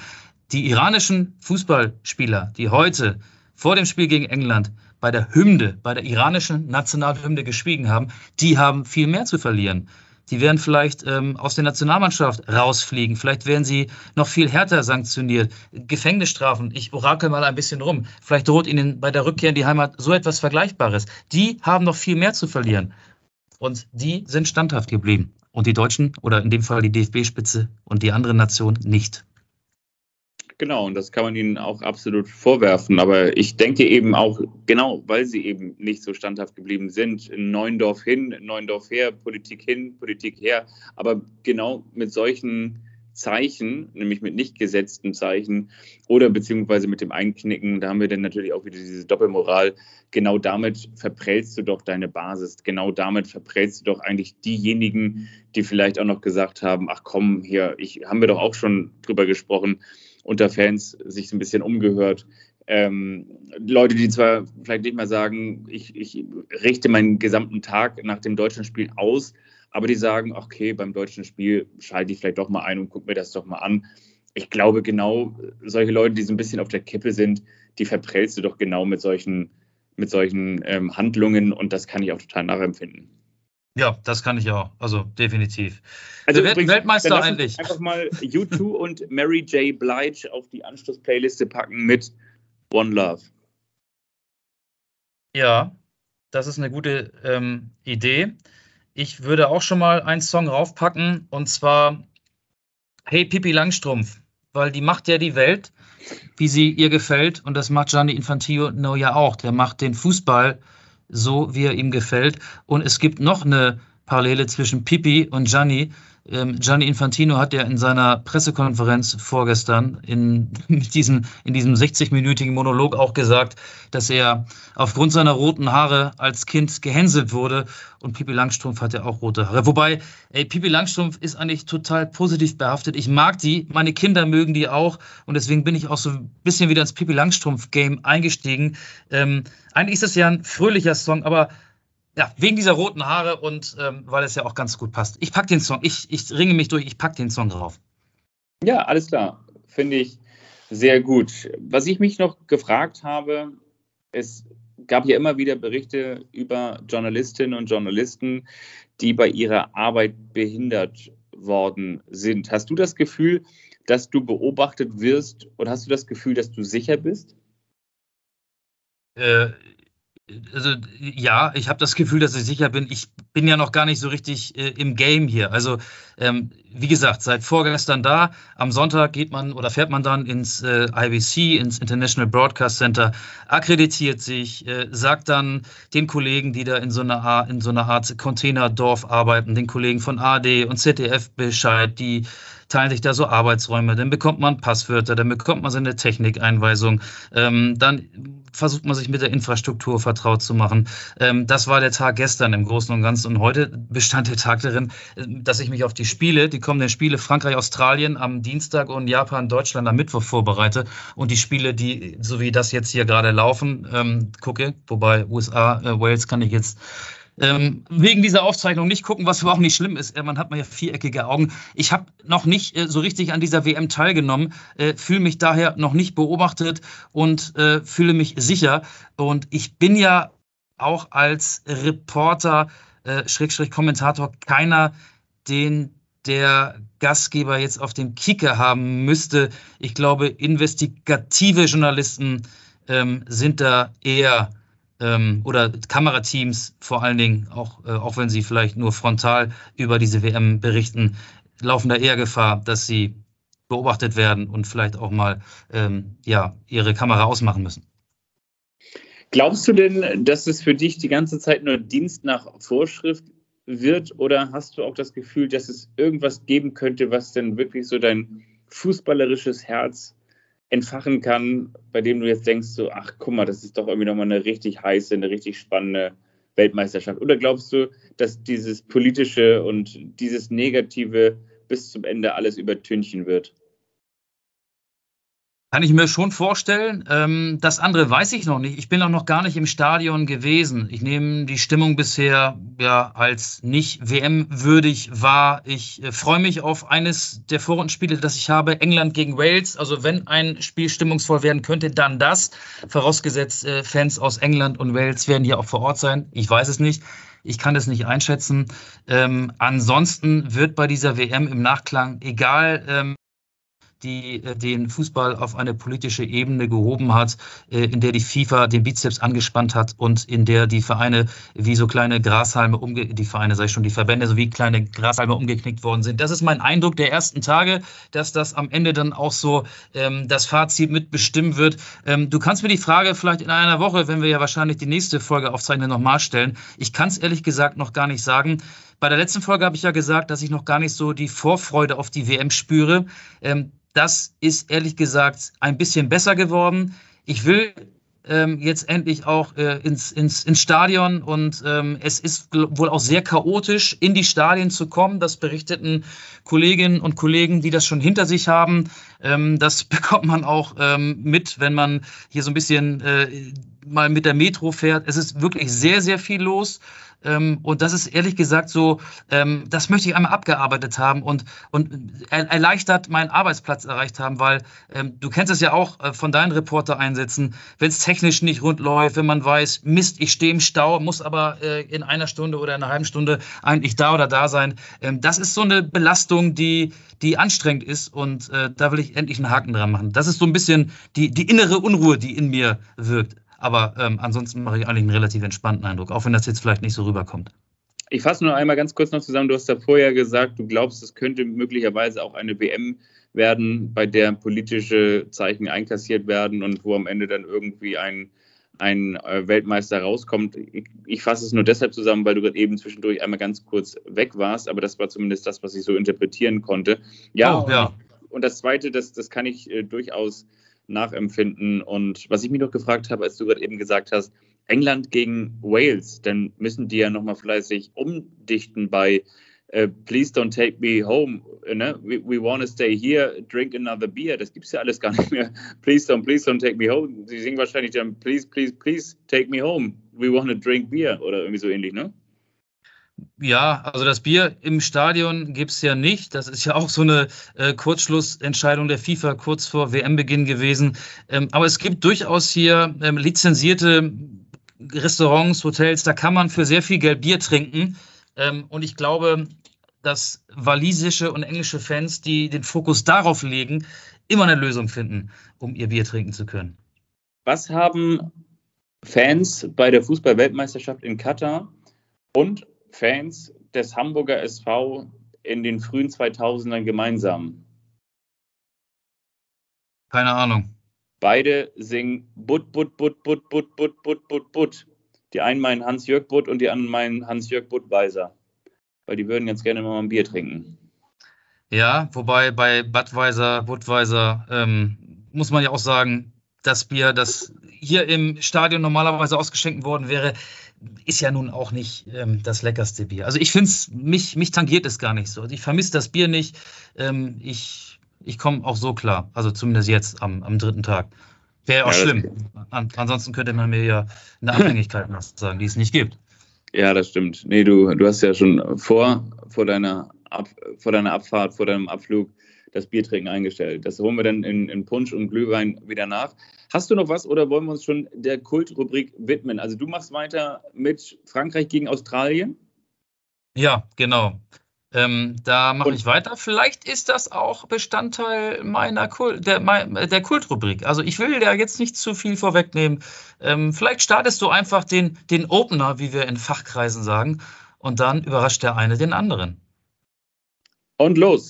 Die iranischen Fußballspieler, die heute vor dem Spiel gegen England bei der Hymne, bei der iranischen Nationalhymne geschwiegen haben, die haben viel mehr zu verlieren. Die werden vielleicht ähm, aus der Nationalmannschaft rausfliegen. Vielleicht werden sie noch viel härter sanktioniert. Gefängnisstrafen. Ich orakel mal ein bisschen rum. Vielleicht droht ihnen bei der Rückkehr in die Heimat so etwas Vergleichbares. Die haben noch viel mehr zu verlieren. Und die sind standhaft geblieben. Und die Deutschen oder in dem Fall die DFB-Spitze und die anderen Nationen nicht. Genau, und das kann man ihnen auch absolut vorwerfen. Aber ich denke eben auch, genau, weil sie eben nicht so standhaft geblieben sind, in Neuendorf hin, in Neuendorf her, Politik hin, Politik her, aber genau mit solchen Zeichen, nämlich mit nicht gesetzten Zeichen oder beziehungsweise mit dem Einknicken, da haben wir dann natürlich auch wieder diese Doppelmoral. Genau damit verprellst du doch deine Basis. Genau damit verprellst du doch eigentlich diejenigen, die vielleicht auch noch gesagt haben, ach komm, hier, ich, haben wir doch auch schon drüber gesprochen, unter Fans sich ein bisschen umgehört. Ähm, Leute, die zwar vielleicht nicht mal sagen, ich, ich richte meinen gesamten Tag nach dem deutschen Spiel aus, aber die sagen, okay, beim deutschen Spiel schalte ich vielleicht doch mal ein und gucke mir das doch mal an. Ich glaube, genau solche Leute, die so ein bisschen auf der Kippe sind, die verprellst du doch genau mit solchen, mit solchen ähm, Handlungen und das kann ich auch total nachempfinden. Ja, das kann ich auch. Also definitiv. Also übrigens, Weltmeister eigentlich. Einfach mal U2 [laughs] und Mary J. Blige auf die Anschlussplayliste packen mit One Love. Ja, das ist eine gute ähm, Idee. Ich würde auch schon mal einen Song raufpacken und zwar Hey Pippi Langstrumpf, weil die macht ja die Welt, wie sie ihr gefällt und das macht Gianni Infantino ja auch. Der macht den Fußball so, wie er ihm gefällt. Und es gibt noch eine Parallele zwischen Pipi und Gianni. Ähm, Gianni Infantino hat ja in seiner Pressekonferenz vorgestern in, [laughs] mit diesen, in diesem 60-minütigen Monolog auch gesagt, dass er aufgrund seiner roten Haare als Kind gehänselt wurde und Pipi Langstrumpf hat ja auch rote Haare. Wobei, ey, Pipi Langstrumpf ist eigentlich total positiv behaftet. Ich mag die, meine Kinder mögen die auch und deswegen bin ich auch so ein bisschen wieder ins Pipi Langstrumpf-Game eingestiegen. Ähm, eigentlich ist das ja ein fröhlicher Song, aber ja, wegen dieser roten Haare und ähm, weil es ja auch ganz gut passt. Ich pack den Song, ich, ich ringe mich durch, ich pack den Song drauf. Ja, alles klar. Finde ich sehr gut. Was ich mich noch gefragt habe, es gab ja immer wieder Berichte über Journalistinnen und Journalisten, die bei ihrer Arbeit behindert worden sind. Hast du das Gefühl, dass du beobachtet wirst und hast du das Gefühl, dass du sicher bist? Äh, also ja, ich habe das Gefühl, dass ich sicher bin. Ich bin ja noch gar nicht so richtig äh, im Game hier. Also ähm, wie gesagt, seit vorgestern da. Am Sonntag geht man oder fährt man dann ins äh, IBC, ins International Broadcast Center, akkreditiert sich, äh, sagt dann den Kollegen, die da in so einer in so einer Art Containerdorf arbeiten, den Kollegen von AD und ZDF Bescheid, die teilen sich da so Arbeitsräume, dann bekommt man Passwörter, dann bekommt man seine Technikeinweisung, ähm, dann versucht man sich mit der Infrastruktur vertraut zu machen. Ähm, das war der Tag gestern im Großen und Ganzen und heute bestand der Tag darin, äh, dass ich mich auf die Spiele, die kommenden Spiele Frankreich, Australien am Dienstag und Japan, Deutschland am Mittwoch vorbereite und die Spiele, die so wie das jetzt hier gerade laufen, ähm, gucke, wobei USA, äh, Wales kann ich jetzt ähm, wegen dieser Aufzeichnung nicht gucken, was aber auch nicht schlimm ist. Man hat mal ja viereckige Augen. Ich habe noch nicht äh, so richtig an dieser WM teilgenommen, äh, fühle mich daher noch nicht beobachtet und äh, fühle mich sicher. Und ich bin ja auch als Reporter, äh, Schrägstrich Kommentator, keiner, den der Gastgeber jetzt auf dem Kicker haben müsste. Ich glaube, investigative Journalisten ähm, sind da eher ähm, oder Kamerateams vor allen Dingen, auch, äh, auch wenn sie vielleicht nur frontal über diese WM berichten, laufen da eher Gefahr, dass sie beobachtet werden und vielleicht auch mal ähm, ja, ihre Kamera ausmachen müssen. Glaubst du denn, dass es für dich die ganze Zeit nur Dienst nach Vorschrift wird oder hast du auch das Gefühl, dass es irgendwas geben könnte, was denn wirklich so dein fußballerisches Herz entfachen kann, bei dem du jetzt denkst, so, ach guck mal, das ist doch irgendwie nochmal eine richtig heiße, eine richtig spannende Weltmeisterschaft? Oder glaubst du, dass dieses Politische und dieses Negative bis zum Ende alles übertünchen wird? Kann ich mir schon vorstellen. Ähm, das andere weiß ich noch nicht. Ich bin auch noch gar nicht im Stadion gewesen. Ich nehme die Stimmung bisher ja als nicht WM-würdig wahr. Ich äh, freue mich auf eines der Vorrundenspiele, das ich habe, England gegen Wales. Also wenn ein Spiel stimmungsvoll werden könnte, dann das. Vorausgesetzt, äh, Fans aus England und Wales werden hier auch vor Ort sein. Ich weiß es nicht. Ich kann das nicht einschätzen. Ähm, ansonsten wird bei dieser WM im Nachklang, egal ähm, die äh, den Fußball auf eine politische Ebene gehoben hat, äh, in der die FIFA den Bizeps angespannt hat und in der die Vereine wie so kleine Grashalme umge die Vereine, sag schon, die Verbände so wie kleine Grashalme umgeknickt worden sind. Das ist mein Eindruck der ersten Tage, dass das am Ende dann auch so ähm, das Fazit mitbestimmen wird. Ähm, du kannst mir die Frage vielleicht in einer Woche, wenn wir ja wahrscheinlich die nächste Folge aufzeichnen, nochmal stellen. Ich kann es ehrlich gesagt noch gar nicht sagen. Bei der letzten Folge habe ich ja gesagt, dass ich noch gar nicht so die Vorfreude auf die WM spüre. Ähm, das ist ehrlich gesagt ein bisschen besser geworden. Ich will ähm, jetzt endlich auch äh, ins, ins, ins Stadion und ähm, es ist wohl auch sehr chaotisch, in die Stadien zu kommen. Das berichteten Kolleginnen und Kollegen, die das schon hinter sich haben. Ähm, das [laughs] bekommt man auch ähm, mit, wenn man hier so ein bisschen äh, mal mit der Metro fährt. Es ist wirklich sehr, sehr viel los. Ähm, und das ist ehrlich gesagt so, ähm, das möchte ich einmal abgearbeitet haben und, und erleichtert meinen Arbeitsplatz erreicht haben, weil ähm, du kennst es ja auch äh, von deinen Reporter-Einsätzen, wenn es technisch nicht rund läuft, wenn man weiß, Mist, ich stehe im Stau, muss aber äh, in einer Stunde oder einer halben Stunde eigentlich da oder da sein. Ähm, das ist so eine Belastung, die, die anstrengend ist und äh, da will ich endlich einen Haken dran machen. Das ist so ein bisschen die, die innere Unruhe, die in mir wirkt. Aber ähm, ansonsten mache ich eigentlich einen relativ entspannten Eindruck, auch wenn das jetzt vielleicht nicht so rüberkommt. Ich fasse nur einmal ganz kurz noch zusammen. Du hast ja vorher gesagt, du glaubst, es könnte möglicherweise auch eine WM werden, bei der politische Zeichen einkassiert werden und wo am Ende dann irgendwie ein, ein äh, Weltmeister rauskommt. Ich, ich fasse es nur deshalb zusammen, weil du gerade eben zwischendurch einmal ganz kurz weg warst, aber das war zumindest das, was ich so interpretieren konnte. Ja, oh, ja. und das Zweite, das, das kann ich äh, durchaus nachempfinden. Und was ich mich noch gefragt habe, als du gerade eben gesagt hast, England gegen Wales, dann müssen die ja nochmal fleißig umdichten bei uh, Please don't take me home. Ne? We, we want to stay here, drink another beer. Das gibt es ja alles gar nicht mehr. [laughs] Please don't, please don't take me home. Sie singen wahrscheinlich dann Please, please, please take me home. We want to drink beer oder irgendwie so ähnlich, ne? Ja, also das Bier im Stadion gibt es ja nicht. Das ist ja auch so eine äh, Kurzschlussentscheidung der FIFA kurz vor WM-Beginn gewesen. Ähm, aber es gibt durchaus hier ähm, lizenzierte Restaurants, Hotels, da kann man für sehr viel Geld Bier trinken. Ähm, und ich glaube, dass walisische und englische Fans, die den Fokus darauf legen, immer eine Lösung finden, um ihr Bier trinken zu können. Was haben Fans bei der Fußball-Weltmeisterschaft in Katar und Fans des Hamburger SV in den frühen 2000ern gemeinsam? Keine Ahnung. Beide singen Butt, Butt, Butt, Butt, Butt, Butt, Butt, Butt, Butt. Die einen meinen Hans-Jörg Butt und die anderen meinen Hans-Jörg Budweiser. Weil die würden ganz gerne mal ein Bier trinken. Ja, wobei bei Budweiser, Budweiser ähm, muss man ja auch sagen, das Bier, das hier im Stadion normalerweise ausgeschenkt worden wäre, ist ja nun auch nicht ähm, das leckerste Bier. Also ich finde es, mich, mich tangiert es gar nicht so. Ich vermisse das Bier nicht. Ähm, ich ich komme auch so klar. Also zumindest jetzt am, am dritten Tag. Wäre ja auch ja, schlimm. An, ansonsten könnte man mir ja eine [laughs] Abhängigkeit sagen, die es nicht gibt. Ja, das stimmt. Nee, du, du hast ja schon vor, vor, deiner, Ab, vor deiner Abfahrt, vor deinem Abflug das Biertrinken eingestellt. Das holen wir dann in, in Punsch und Glühwein wieder nach. Hast du noch was oder wollen wir uns schon der Kultrubrik widmen? Also du machst weiter mit Frankreich gegen Australien? Ja, genau. Ähm, da mache ich weiter. Vielleicht ist das auch Bestandteil meiner Kult, der, der Kultrubrik. Also ich will ja jetzt nicht zu viel vorwegnehmen. Ähm, vielleicht startest du einfach den, den Opener, wie wir in Fachkreisen sagen, und dann überrascht der eine den anderen. Und los!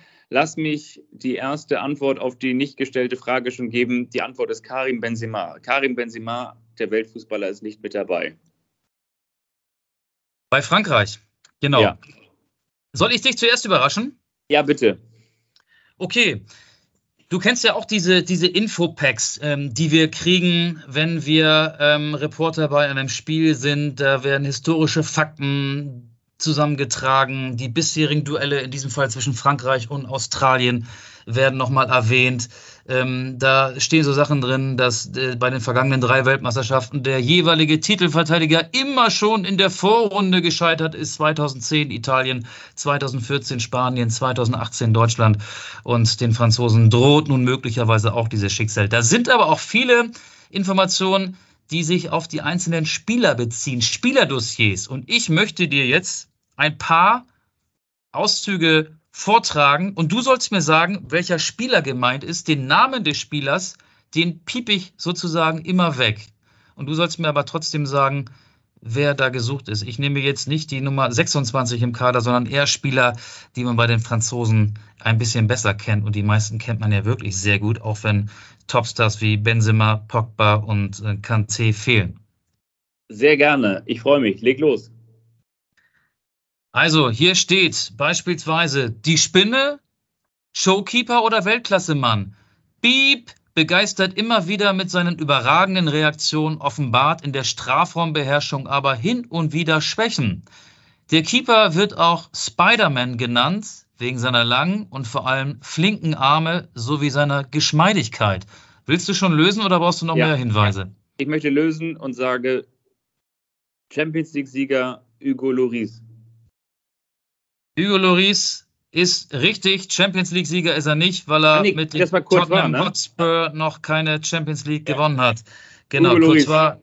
Lass mich die erste Antwort auf die nicht gestellte Frage schon geben. Die Antwort ist Karim Benzema. Karim Benzema, der Weltfußballer, ist nicht mit dabei. Bei Frankreich, genau. Ja. Soll ich dich zuerst überraschen? Ja, bitte. Okay. Du kennst ja auch diese, diese Infopacks, ähm, die wir kriegen, wenn wir ähm, Reporter bei einem Spiel sind. Da werden historische Fakten zusammengetragen. Die bisherigen Duelle, in diesem Fall zwischen Frankreich und Australien, werden nochmal erwähnt. Ähm, da stehen so Sachen drin, dass äh, bei den vergangenen drei Weltmeisterschaften der jeweilige Titelverteidiger immer schon in der Vorrunde gescheitert ist. 2010 Italien, 2014 Spanien, 2018 Deutschland und den Franzosen droht nun möglicherweise auch dieses Schicksal. Da sind aber auch viele Informationen, die sich auf die einzelnen Spieler beziehen, Spielerdossiers. Und ich möchte dir jetzt ein paar Auszüge vortragen und du sollst mir sagen, welcher Spieler gemeint ist. Den Namen des Spielers, den piep ich sozusagen immer weg. Und du sollst mir aber trotzdem sagen, wer da gesucht ist. Ich nehme jetzt nicht die Nummer 26 im Kader, sondern eher Spieler, die man bei den Franzosen ein bisschen besser kennt. Und die meisten kennt man ja wirklich sehr gut, auch wenn Topstars wie Benzema, Pogba und äh, Kanté fehlen. Sehr gerne. Ich freue mich. Leg los. Also hier steht beispielsweise die Spinne, Showkeeper oder Weltklassemann. Beep begeistert immer wieder mit seinen überragenden Reaktionen, offenbart in der Strafraumbeherrschung aber hin und wieder Schwächen. Der Keeper wird auch Spider-Man genannt, wegen seiner langen und vor allem flinken Arme sowie seiner Geschmeidigkeit. Willst du schon lösen oder brauchst du noch ja. mehr Hinweise? Ich möchte lösen und sage Champions League-Sieger Hugo Loris. Hugo Loris ist richtig. Champions League-Sieger ist er nicht, weil er nee, mit Tottenham war, ne? Hotspur noch keine Champions League ja. gewonnen hat. Genau, Hugo kurz war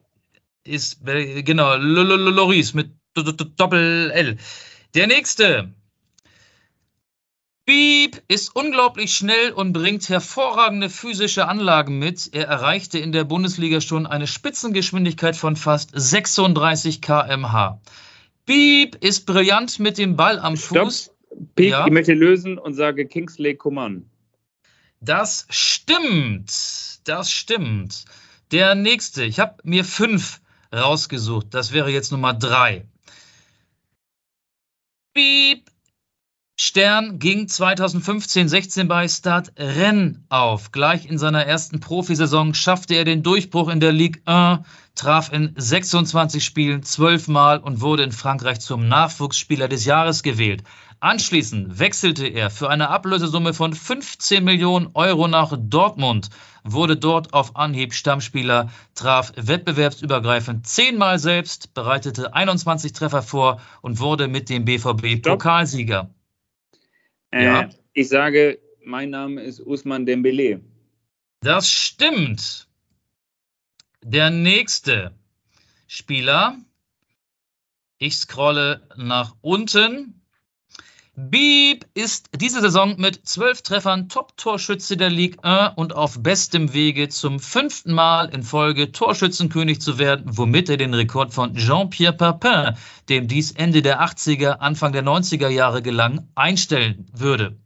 ist genau Loris mit Doppel L. Der nächste. Beep ist unglaublich schnell und bringt hervorragende physische Anlagen mit. Er erreichte in der Bundesliga schon eine Spitzengeschwindigkeit von fast 36 km/h. Beep ist brillant mit dem Ball am Fuß. Stopp. Beep, ja. ich möchte lösen und sage Kingsley Coman. Das stimmt. Das stimmt. Der nächste. Ich habe mir fünf rausgesucht. Das wäre jetzt Nummer drei. Beep Stern ging 2015-16 bei Stade Rennes auf. Gleich in seiner ersten Profisaison schaffte er den Durchbruch in der Ligue 1, traf in 26 Spielen 12 Mal und wurde in Frankreich zum Nachwuchsspieler des Jahres gewählt. Anschließend wechselte er für eine Ablösesumme von 15 Millionen Euro nach Dortmund, wurde dort auf Anhieb Stammspieler, traf wettbewerbsübergreifend zehnmal selbst, bereitete 21 Treffer vor und wurde mit dem BVB Pokalsieger. Äh, ja. Ich sage, mein Name ist Usman Dembele. Das stimmt. Der nächste Spieler. Ich scrolle nach unten. Beep ist diese Saison mit zwölf Treffern Top-Torschütze der Ligue 1 und auf bestem Wege zum fünften Mal in Folge Torschützenkönig zu werden, womit er den Rekord von Jean-Pierre Papin, dem dies Ende der 80er, Anfang der 90er Jahre gelang, einstellen würde.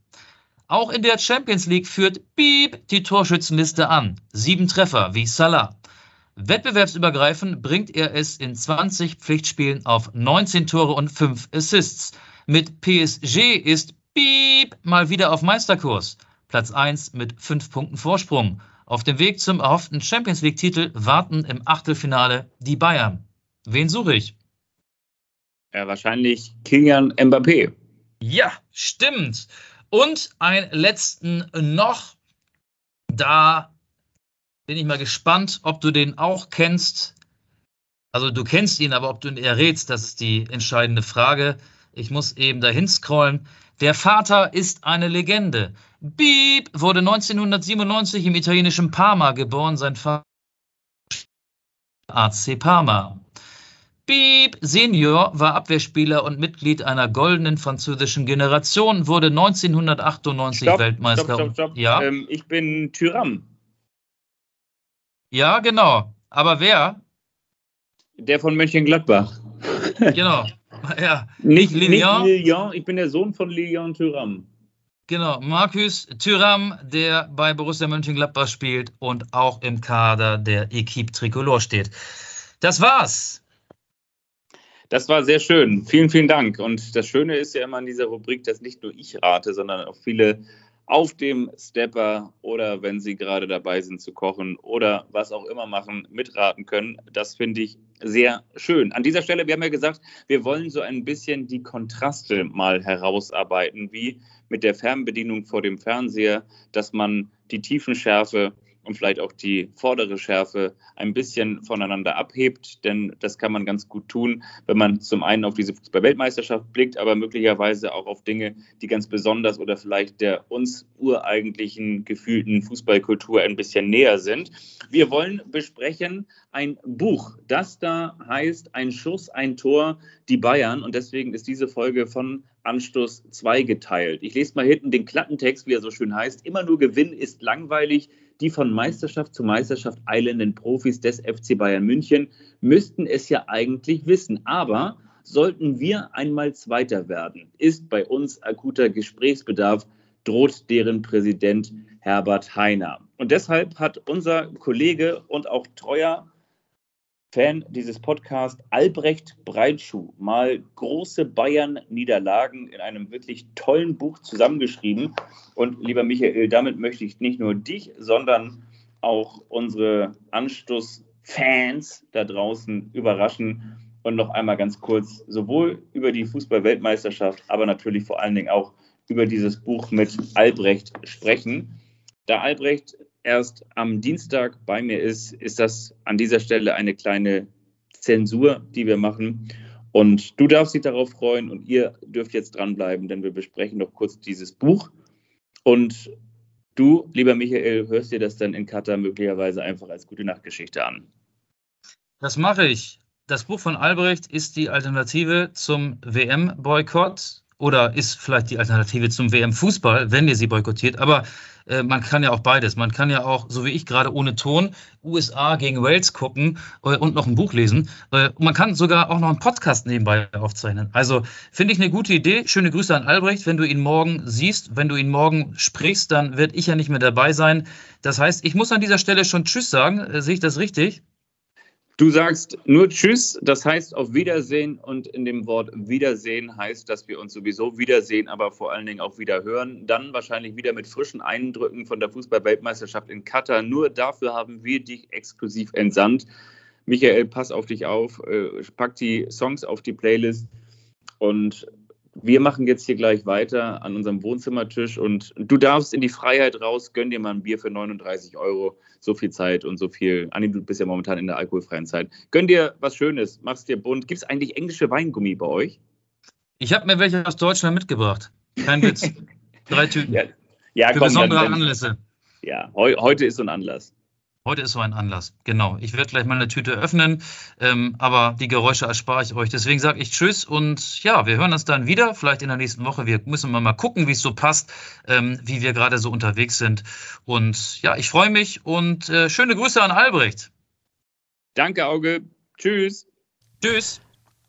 Auch in der Champions League führt Beep die Torschützenliste an. Sieben Treffer wie Salah. Wettbewerbsübergreifend bringt er es in 20 Pflichtspielen auf 19 Tore und 5 Assists. Mit PSG ist Piep mal wieder auf Meisterkurs. Platz 1 mit 5 Punkten Vorsprung. Auf dem Weg zum erhofften Champions League-Titel warten im Achtelfinale die Bayern. Wen suche ich? Ja, wahrscheinlich Kylian Mbappé. Ja, stimmt. Und einen letzten noch. Da bin ich mal gespannt, ob du den auch kennst. Also du kennst ihn, aber ob du ihn errätst, das ist die entscheidende Frage. Ich muss eben dahin scrollen. Der Vater ist eine Legende. Beep wurde 1997 im italienischen Parma geboren. Sein Vater AC Parma. Beep Senior war Abwehrspieler und Mitglied einer goldenen französischen Generation, wurde 1998 stopp, Weltmeister. Stopp, stopp, stopp. Ja? Ähm, ich bin Tyram. Ja, genau. Aber wer? Der von Mönchengladbach. genau. [laughs] [laughs] Ja, nicht, Lilian. Nicht Lilian, ich bin der Sohn von Lilian Thuram. Genau, Markus Thuram, der bei Borussia Mönchengladbach spielt und auch im Kader der Equipe Tricolore steht. Das war's. Das war sehr schön. Vielen, vielen Dank. Und das Schöne ist ja immer in dieser Rubrik, dass nicht nur ich rate, sondern auch viele auf dem Stepper oder wenn Sie gerade dabei sind zu kochen oder was auch immer machen, mitraten können. Das finde ich sehr schön. An dieser Stelle, wir haben ja gesagt, wir wollen so ein bisschen die Kontraste mal herausarbeiten, wie mit der Fernbedienung vor dem Fernseher, dass man die Tiefenschärfe und vielleicht auch die vordere Schärfe ein bisschen voneinander abhebt, denn das kann man ganz gut tun, wenn man zum einen auf diese Fußball-Weltmeisterschaft blickt, aber möglicherweise auch auf Dinge, die ganz besonders oder vielleicht der uns ureigentlichen gefühlten Fußballkultur ein bisschen näher sind. Wir wollen besprechen ein Buch, das da heißt Ein Schuss, ein Tor, die Bayern und deswegen ist diese Folge von Anstoß 2 geteilt. Ich lese mal hinten den Klappentext, wie er so schön heißt. Immer nur Gewinn ist langweilig. Die von Meisterschaft zu Meisterschaft eilenden Profis des FC Bayern München müssten es ja eigentlich wissen. Aber sollten wir einmal Zweiter werden, ist bei uns akuter Gesprächsbedarf, droht deren Präsident Herbert Heiner. Und deshalb hat unser Kollege und auch treuer Fan dieses Podcasts, Albrecht Breitschuh, mal große Bayern-Niederlagen in einem wirklich tollen Buch zusammengeschrieben. Und lieber Michael, damit möchte ich nicht nur dich, sondern auch unsere Anstoß-Fans da draußen überraschen und noch einmal ganz kurz sowohl über die Fußball-Weltmeisterschaft, aber natürlich vor allen Dingen auch über dieses Buch mit Albrecht sprechen. Da Albrecht erst am Dienstag bei mir ist, ist das an dieser Stelle eine kleine Zensur, die wir machen. Und du darfst dich darauf freuen und ihr dürft jetzt dranbleiben, denn wir besprechen noch kurz dieses Buch. Und du, lieber Michael, hörst dir das dann in Katar möglicherweise einfach als gute Nachtgeschichte an. Das mache ich. Das Buch von Albrecht ist die Alternative zum WM-Boykott oder ist vielleicht die Alternative zum WM-Fußball, wenn ihr sie boykottiert. Aber äh, man kann ja auch beides. Man kann ja auch, so wie ich gerade ohne Ton, USA gegen Wales gucken äh, und noch ein Buch lesen. Äh, man kann sogar auch noch einen Podcast nebenbei aufzeichnen. Also finde ich eine gute Idee. Schöne Grüße an Albrecht. Wenn du ihn morgen siehst, wenn du ihn morgen sprichst, dann werde ich ja nicht mehr dabei sein. Das heißt, ich muss an dieser Stelle schon Tschüss sagen. Äh, sehe ich das richtig? Du sagst nur Tschüss, das heißt auf Wiedersehen und in dem Wort Wiedersehen heißt, dass wir uns sowieso wiedersehen, aber vor allen Dingen auch wieder hören. Dann wahrscheinlich wieder mit frischen Eindrücken von der Fußball-Weltmeisterschaft in Katar. Nur dafür haben wir dich exklusiv entsandt. Michael, pass auf dich auf, äh, pack die Songs auf die Playlist und wir machen jetzt hier gleich weiter an unserem Wohnzimmertisch und du darfst in die Freiheit raus, gönn dir mal ein Bier für 39 Euro. So viel Zeit und so viel. Anni, du bist ja momentan in der alkoholfreien Zeit. Gönn dir was Schönes, mach's dir bunt. Gibt es eigentlich englische Weingummi bei euch? Ich habe mir welche aus Deutschland mitgebracht. Kein Witz. [laughs] Drei Tüten. Ja, ja Für komm, besondere dann, Anlässe. ja heu, heute ist so ein Anlass. Heute ist so ein Anlass, genau. Ich werde gleich mal eine Tüte öffnen, ähm, aber die Geräusche erspare ich euch. Deswegen sage ich Tschüss und ja, wir hören uns dann wieder, vielleicht in der nächsten Woche. Wir müssen mal, mal gucken, wie es so passt, ähm, wie wir gerade so unterwegs sind. Und ja, ich freue mich und äh, schöne Grüße an Albrecht. Danke, Auge. Tschüss. Tschüss.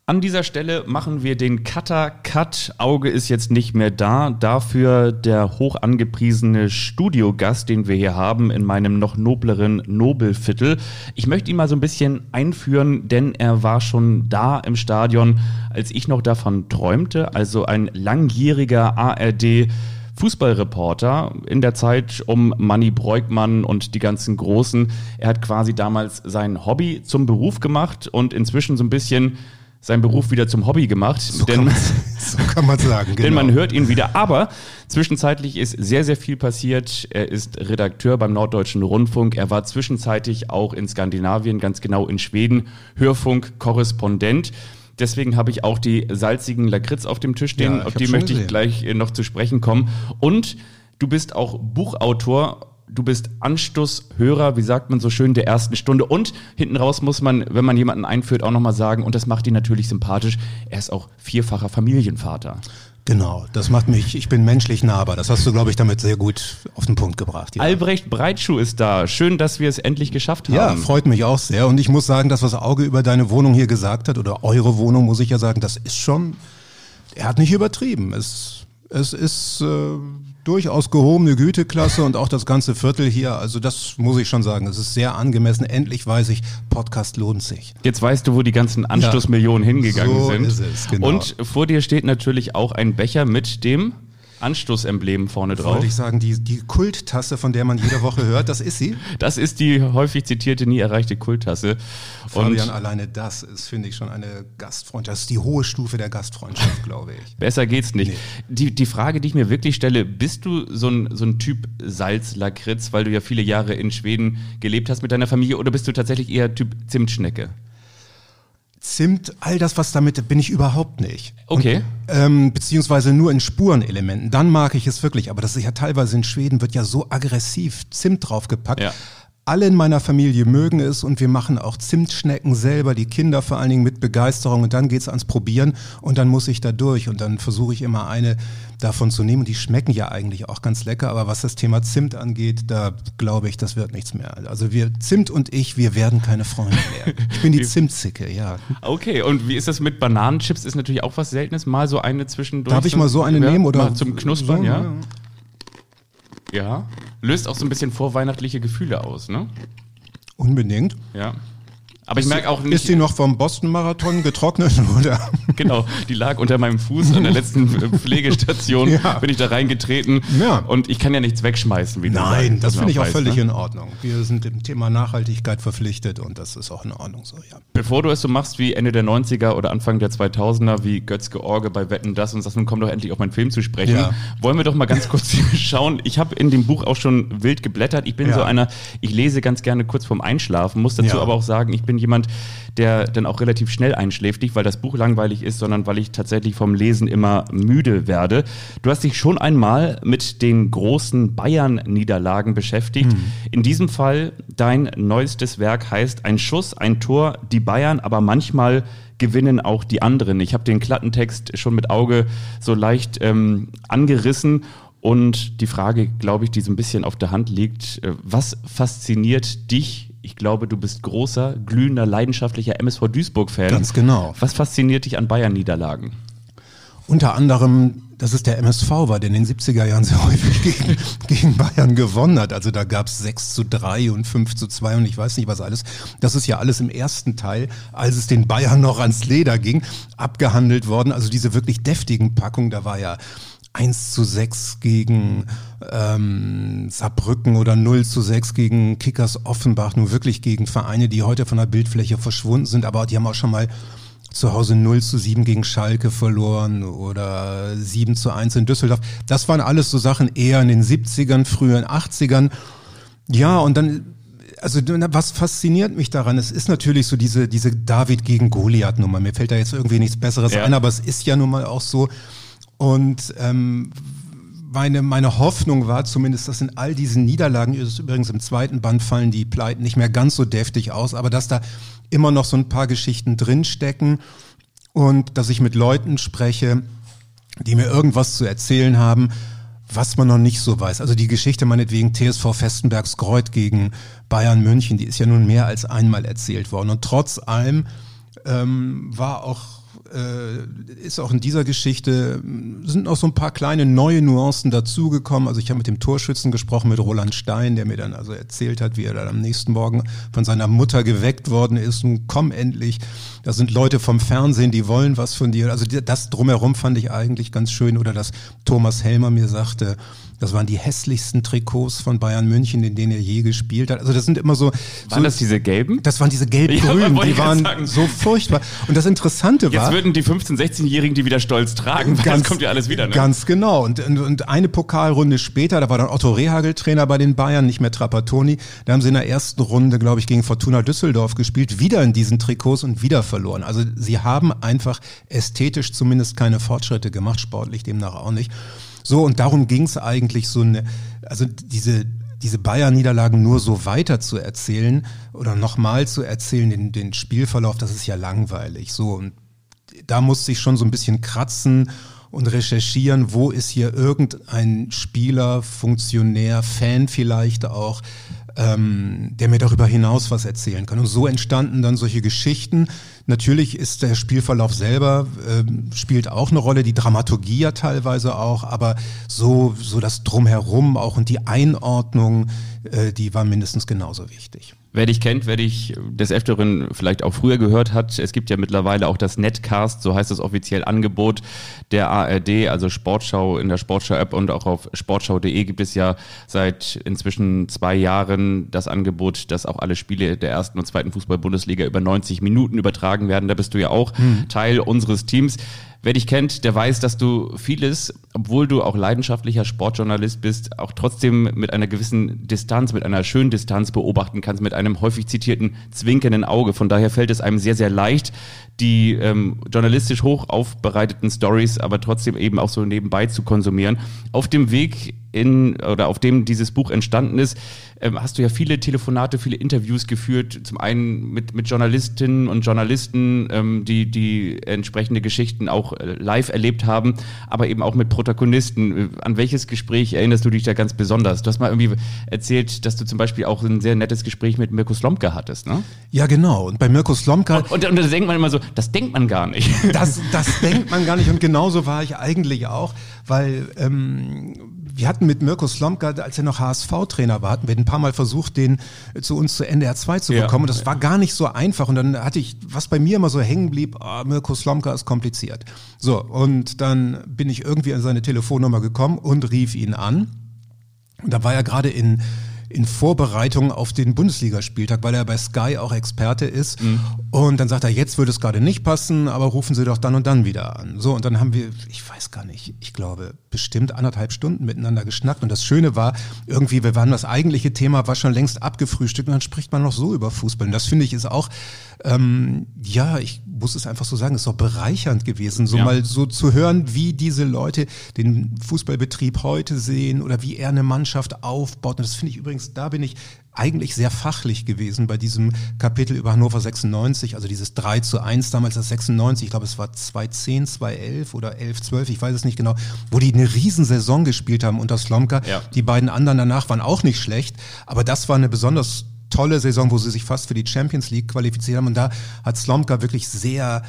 An dieser Stelle machen wir den Cutter Cut. Auge ist jetzt nicht mehr da. Dafür der hoch angepriesene Studiogast, den wir hier haben in meinem noch nobleren Nobelviertel. Ich möchte ihn mal so ein bisschen einführen, denn er war schon da im Stadion, als ich noch davon träumte. Also ein langjähriger ARD Fußballreporter in der Zeit um Manny Breukmann und die ganzen Großen. Er hat quasi damals sein Hobby zum Beruf gemacht und inzwischen so ein bisschen seinen Beruf wieder zum Hobby gemacht. So denn, kann man [laughs] so kann man sagen. Genau. denn man hört ihn wieder. Aber zwischenzeitlich ist sehr, sehr viel passiert. Er ist Redakteur beim Norddeutschen Rundfunk. Er war zwischenzeitlich auch in Skandinavien, ganz genau in Schweden, Hörfunk-Korrespondent. Deswegen habe ich auch die salzigen Lakritz auf dem Tisch stehen. Ja, ich auf die möchte ich gesehen. gleich äh, noch zu sprechen kommen. Und du bist auch Buchautor. Du bist Anstoßhörer, wie sagt man so schön, der ersten Stunde. Und hinten raus muss man, wenn man jemanden einführt, auch nochmal sagen, und das macht ihn natürlich sympathisch, er ist auch vierfacher Familienvater. Genau, das macht mich, ich bin menschlich nahbar. Das hast du, glaube ich, damit sehr gut auf den Punkt gebracht. Ja. Albrecht Breitschuh ist da. Schön, dass wir es endlich geschafft haben. Ja, freut mich auch sehr. Und ich muss sagen, das, was Auge über deine Wohnung hier gesagt hat, oder eure Wohnung, muss ich ja sagen, das ist schon, er hat nicht übertrieben. Es, es ist äh, durchaus gehobene Güteklasse und auch das ganze Viertel hier. Also das muss ich schon sagen. Es ist sehr angemessen. Endlich weiß ich, Podcast lohnt sich. Jetzt weißt du, wo die ganzen Anstoßmillionen hingegangen so sind. ist es, genau. Und vor dir steht natürlich auch ein Becher mit dem Anstoßemblem vorne drauf. Wollte ich sagen, die, die Kulttasse, von der man jede Woche hört, das ist sie. [laughs] Das ist die häufig zitierte, nie erreichte Kulttasse. Fabian, alleine das ist, finde ich, schon eine Gastfreundschaft. Das ist die hohe Stufe der Gastfreundschaft, [laughs] glaube ich. Besser geht's nicht. Nee. Die, die Frage, die ich mir wirklich stelle, bist du so ein, so ein Typ Salzlakritz, weil du ja viele Jahre in Schweden gelebt hast mit deiner Familie, oder bist du tatsächlich eher Typ Zimtschnecke? Zimt, all das, was damit, bin ich überhaupt nicht. Okay. Und, ähm, beziehungsweise nur in Spurenelementen. Dann mag ich es wirklich. Aber das ist ja teilweise in Schweden, wird ja so aggressiv Zimt draufgepackt. Ja. Alle in meiner Familie mögen es und wir machen auch Zimtschnecken selber, die Kinder vor allen Dingen mit Begeisterung und dann geht's ans Probieren und dann muss ich da durch und dann versuche ich immer eine davon zu nehmen. Die schmecken ja eigentlich auch ganz lecker, aber was das Thema Zimt angeht, da glaube ich, das wird nichts mehr. Also wir, Zimt und ich, wir werden keine Freunde mehr. Ich bin die [laughs] Zimtzicke, ja. Okay, und wie ist das mit Bananenchips? Ist natürlich auch was Seltenes. Mal so eine zwischendurch. Darf ich mal so eine ja, nehmen oder? Mal zum Knuspern, so, ja? Ja. Löst auch so ein bisschen vorweihnachtliche Gefühle aus, ne? Unbedingt. Ja. Aber ich merke auch nicht. Ist die noch vom Boston-Marathon getrocknet [laughs] oder? Genau, die lag unter meinem Fuß an der [laughs] letzten Pflegestation. Ja. Bin ich da reingetreten. Ja. Und ich kann ja nichts wegschmeißen, wie Nein, das man finde ich auch weiß, völlig ne? in Ordnung. Wir sind dem Thema Nachhaltigkeit verpflichtet und das ist auch in Ordnung so, ja. Bevor du es so machst wie Ende der 90er oder Anfang der 2000er, wie Götz George bei Wetten das und sagst, nun komm doch endlich auf meinen Film zu sprechen, Ja. wollen wir doch mal ganz kurz [laughs] schauen. Ich habe in dem Buch auch schon wild geblättert. Ich bin so einer, ich lese ganz gerne kurz vorm Einschlafen, muss dazu aber auch sagen, ich bin jemand, der dann auch relativ schnell einschläft, nicht weil das Buch langweilig ist, sondern weil ich tatsächlich vom Lesen immer müde werde. Du hast dich schon einmal mit den großen Bayern-Niederlagen beschäftigt. Mhm. In diesem Fall dein neuestes Werk heißt Ein Schuss, ein Tor, die Bayern, aber manchmal gewinnen auch die anderen. Ich habe den Klappentext schon mit Auge so leicht ähm, angerissen. Und die Frage, glaube ich, die so ein bisschen auf der Hand liegt, äh, was fasziniert dich? Ich glaube, du bist großer, glühender, leidenschaftlicher MSV Duisburg-Fan. Ganz genau. Was fasziniert dich an Bayern-Niederlagen? Unter anderem, dass es der MSV war, der in den 70er Jahren sehr häufig [laughs] gegen, gegen Bayern gewonnen hat. Also da gab es 6 zu 3 und 5 zu 2 und ich weiß nicht was alles. Das ist ja alles im ersten Teil, als es den Bayern noch ans Leder ging, abgehandelt worden. Also diese wirklich deftigen Packungen, da war ja 1 zu 6 gegen ähm, Saarbrücken oder 0 zu 6 gegen Kickers Offenbach, nur wirklich gegen Vereine, die heute von der Bildfläche verschwunden sind, aber die haben auch schon mal zu Hause 0 zu 7 gegen Schalke verloren oder 7 zu 1 in Düsseldorf. Das waren alles so Sachen eher in den 70ern, frühen 80ern. Ja, und dann, also was fasziniert mich daran? Es ist natürlich so diese, diese David gegen Goliath-Nummer. Mir fällt da jetzt irgendwie nichts Besseres Ja. ein, aber es ist ja nun mal auch so. Und ähm, meine, meine Hoffnung war zumindest, dass in all diesen Niederlagen, übrigens im zweiten Band fallen die Pleiten nicht mehr ganz so deftig aus, aber dass da immer noch so ein paar Geschichten drinstecken und dass ich mit Leuten spreche, die mir irgendwas zu erzählen haben, was man noch nicht so weiß. Also die Geschichte meinetwegen TSV Festenbergs Greuth gegen Bayern München, die ist ja nun mehr als einmal erzählt worden. Und trotz allem ähm, war auch ist auch in dieser Geschichte, mh, sind noch so ein paar kleine neue Nuancen dazugekommen. Also ich habe mit dem Torschützen gesprochen, mit Roland Stein, der mir dann also erzählt hat, wie er dann am nächsten Morgen von seiner Mutter geweckt worden ist und komm endlich. Da sind Leute vom Fernsehen, die wollen was von dir. Also das drumherum fand ich eigentlich ganz schön. Oder dass Thomas Helmer mir sagte, das waren die hässlichsten Trikots von Bayern München, in denen er je gespielt hat. Also das sind immer so... Waren so das diese gelben? das waren diese [laughs] Ja, gelb-grünen, wollte die waren so furchtbar. Und das Interessante Jetzt war... würden die 15-, 16-Jährigen die wieder stolz tragen, weil das kommt ja alles wieder, ne? Ganz genau. Und, und, und eine Pokalrunde später, da war dann Otto Rehagel Trainer bei den Bayern, nicht mehr Trapattoni. Da haben sie in der ersten Runde, glaube ich, gegen Fortuna Düsseldorf gespielt, wieder in diesen Trikots und wieder verloren. Also sie haben einfach ästhetisch zumindest keine Fortschritte gemacht, sportlich demnach auch nicht. So, und darum ging es eigentlich so eine, also diese, diese Bayern-Niederlagen nur so weiter zu erzählen oder nochmal zu erzählen, den, den Spielverlauf, das ist ja langweilig. So, und da musste ich schon so ein bisschen kratzen und recherchieren, wo ist hier irgendein Spieler, Funktionär, Fan vielleicht auch, ähm, der mir darüber hinaus was erzählen kann. Und so entstanden dann solche Geschichten, Natürlich ist der Spielverlauf selber, ähm, spielt auch eine Rolle, die Dramaturgie ja teilweise auch, aber so, so das Drumherum auch und die Einordnung, äh, die war mindestens genauso wichtig. Wer dich kennt, wer dich des Öfteren vielleicht auch früher gehört hat, es gibt ja mittlerweile auch das Netcast, so heißt das offiziell Angebot der ARD, also Sportschau in der Sportschau-App und auch auf sportschau.de gibt es ja seit inzwischen zwei Jahren das Angebot, dass auch alle Spiele der ersten und zweiten Fußball-Bundesliga über 90 Minuten übertragen werden. Da bist du ja auch hm. Teil unseres Teams. Wer dich kennt, der weiß, dass du vieles, obwohl du auch leidenschaftlicher Sportjournalist bist, auch trotzdem mit einer gewissen Distanz, mit einer schönen Distanz beobachten kannst, mit einem häufig zitierten zwinkernden Auge. Von daher fällt es einem sehr, sehr leicht, die ähm, journalistisch hoch aufbereiteten Stories, aber trotzdem eben auch so nebenbei zu konsumieren. Auf dem Weg in oder auf dem dieses Buch entstanden ist, ähm, hast du ja viele Telefonate, viele Interviews geführt. Zum einen mit, mit Journalistinnen und Journalisten, ähm, die, die entsprechende Geschichten auch äh, live erlebt haben, aber eben auch mit Protagonisten. Äh, an welches Gespräch erinnerst du dich da ganz besonders? Du hast mal irgendwie erzählt, dass du zum Beispiel auch ein sehr nettes Gespräch mit Mirko Slomka hattest, ne? Ja, genau. Und bei Mirko Slomka. Und, und, und da denkt man immer so, das denkt man gar nicht. Das, das [laughs] denkt man gar nicht. Und genauso war ich eigentlich auch, weil ähm, wir hatten mit Mirko Slomka, als er noch HSV-Trainer war, hatten wir ein paar Mal versucht, den zu uns zu NDR 2 zu bekommen. Ja. Und das war gar nicht so einfach. Und dann hatte ich, was bei mir immer so hängen blieb, oh, Mirko Slomka ist kompliziert. So, und dann bin ich irgendwie an seine Telefonnummer gekommen und rief ihn an. Und da war er gerade in in Vorbereitung auf den Bundesligaspieltag, weil er bei Sky auch Experte ist. Mhm. Und dann sagt er, jetzt würde es gerade nicht passen, aber rufen Sie doch dann und dann wieder an. So, und dann haben wir, ich weiß gar nicht, ich glaube, bestimmt anderthalb Stunden miteinander geschnackt. Und das Schöne war, irgendwie, wir waren das eigentliche Thema, war schon längst abgefrühstückt und dann spricht man noch so über Fußball. Und das finde ich ist auch, ähm, ja, ich muss es einfach so sagen, ist doch bereichernd gewesen, so ja. mal so zu hören, wie diese Leute den Fußballbetrieb heute sehen oder wie er eine Mannschaft aufbaut. Und das finde ich übrigens, da bin ich eigentlich sehr fachlich gewesen bei diesem Kapitel über Hannover 96, also dieses 3 zu 1 damals das 96, ich glaube es war 2010, 2011 oder 11, 12, ich weiß es nicht genau, wo die eine Riesensaison gespielt haben unter Slomka. Ja. Die beiden anderen danach waren auch nicht schlecht, aber das war eine besonders tolle Saison, wo sie sich fast für die Champions League qualifiziert haben. Und da hat Slomka wirklich sehr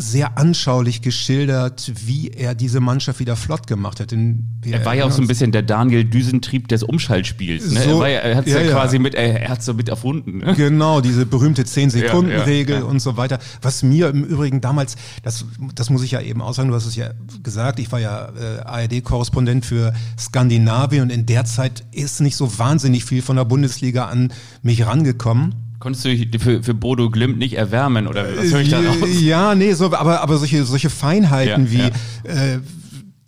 sehr anschaulich geschildert, wie er diese Mannschaft wieder flott gemacht hat. er war ja auch so ein bisschen der Daniel Düsentrieb des Umschaltspiels. Ne? So, er, er hat es ja, ja, quasi mit, er, er hat so mit erfunden. Ne? Genau, diese berühmte 10-Sekunden-Regel ja, und so weiter. Was mir im Übrigen damals, das, das muss ich ja eben aussagen, du hast es ja gesagt, ich war ja äh, ARD-Korrespondent für Skandinavien und in der Zeit ist nicht so wahnsinnig viel von der Bundesliga an mich rangekommen. Konntest du dich für, für Bodo Glimt nicht erwärmen oder was höre ich da raus? Ja, nee, so, aber, aber solche, solche Feinheiten ja, wie ja. Äh,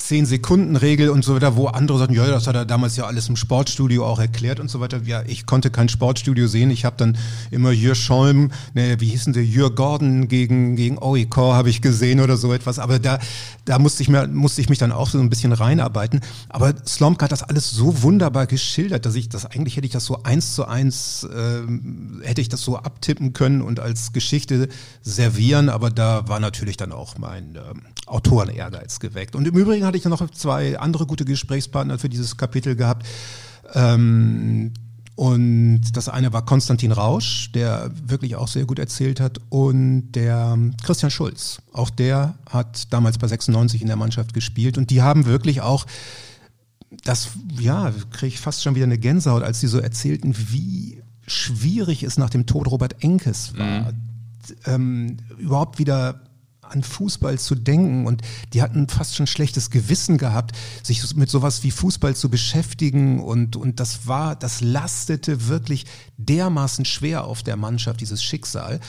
zehn Sekunden Regel und so weiter, wo andere sagen, ja, das hat er damals ja alles im Sportstudio auch erklärt und so weiter. Ja, ich konnte kein Sportstudio sehen. Ich habe dann immer Jür Scholm, ne, wie hießen der, Jür Gordon gegen gegen Oikor habe ich gesehen oder so etwas. Aber da da musste ich mir musste ich mich dann auch so ein bisschen reinarbeiten. Aber Slomka hat das alles so wunderbar geschildert, dass ich das eigentlich hätte ich das so eins zu eins äh, hätte ich das so abtippen können und als Geschichte servieren. Aber da war natürlich dann auch mein äh, Autoren-Ehrgeiz geweckt. Und im Übrigen hatte ich noch zwei andere gute Gesprächspartner für dieses Kapitel gehabt. Ähm, und das eine war Konstantin Rausch, der wirklich auch sehr gut erzählt hat, und der Christian Schulz. Auch der hat damals bei 96 in der Mannschaft gespielt und die haben wirklich auch das, ja, kriege ich fast schon wieder eine Gänsehaut, als sie so erzählten, wie schwierig es nach dem Tod Robert Enkes war, mhm. ähm, überhaupt wieder an Fußball zu denken und die hatten fast schon schlechtes Gewissen gehabt, sich mit sowas wie Fußball zu beschäftigen und, und das war, das lastete wirklich dermaßen schwer auf der Mannschaft, dieses Schicksal.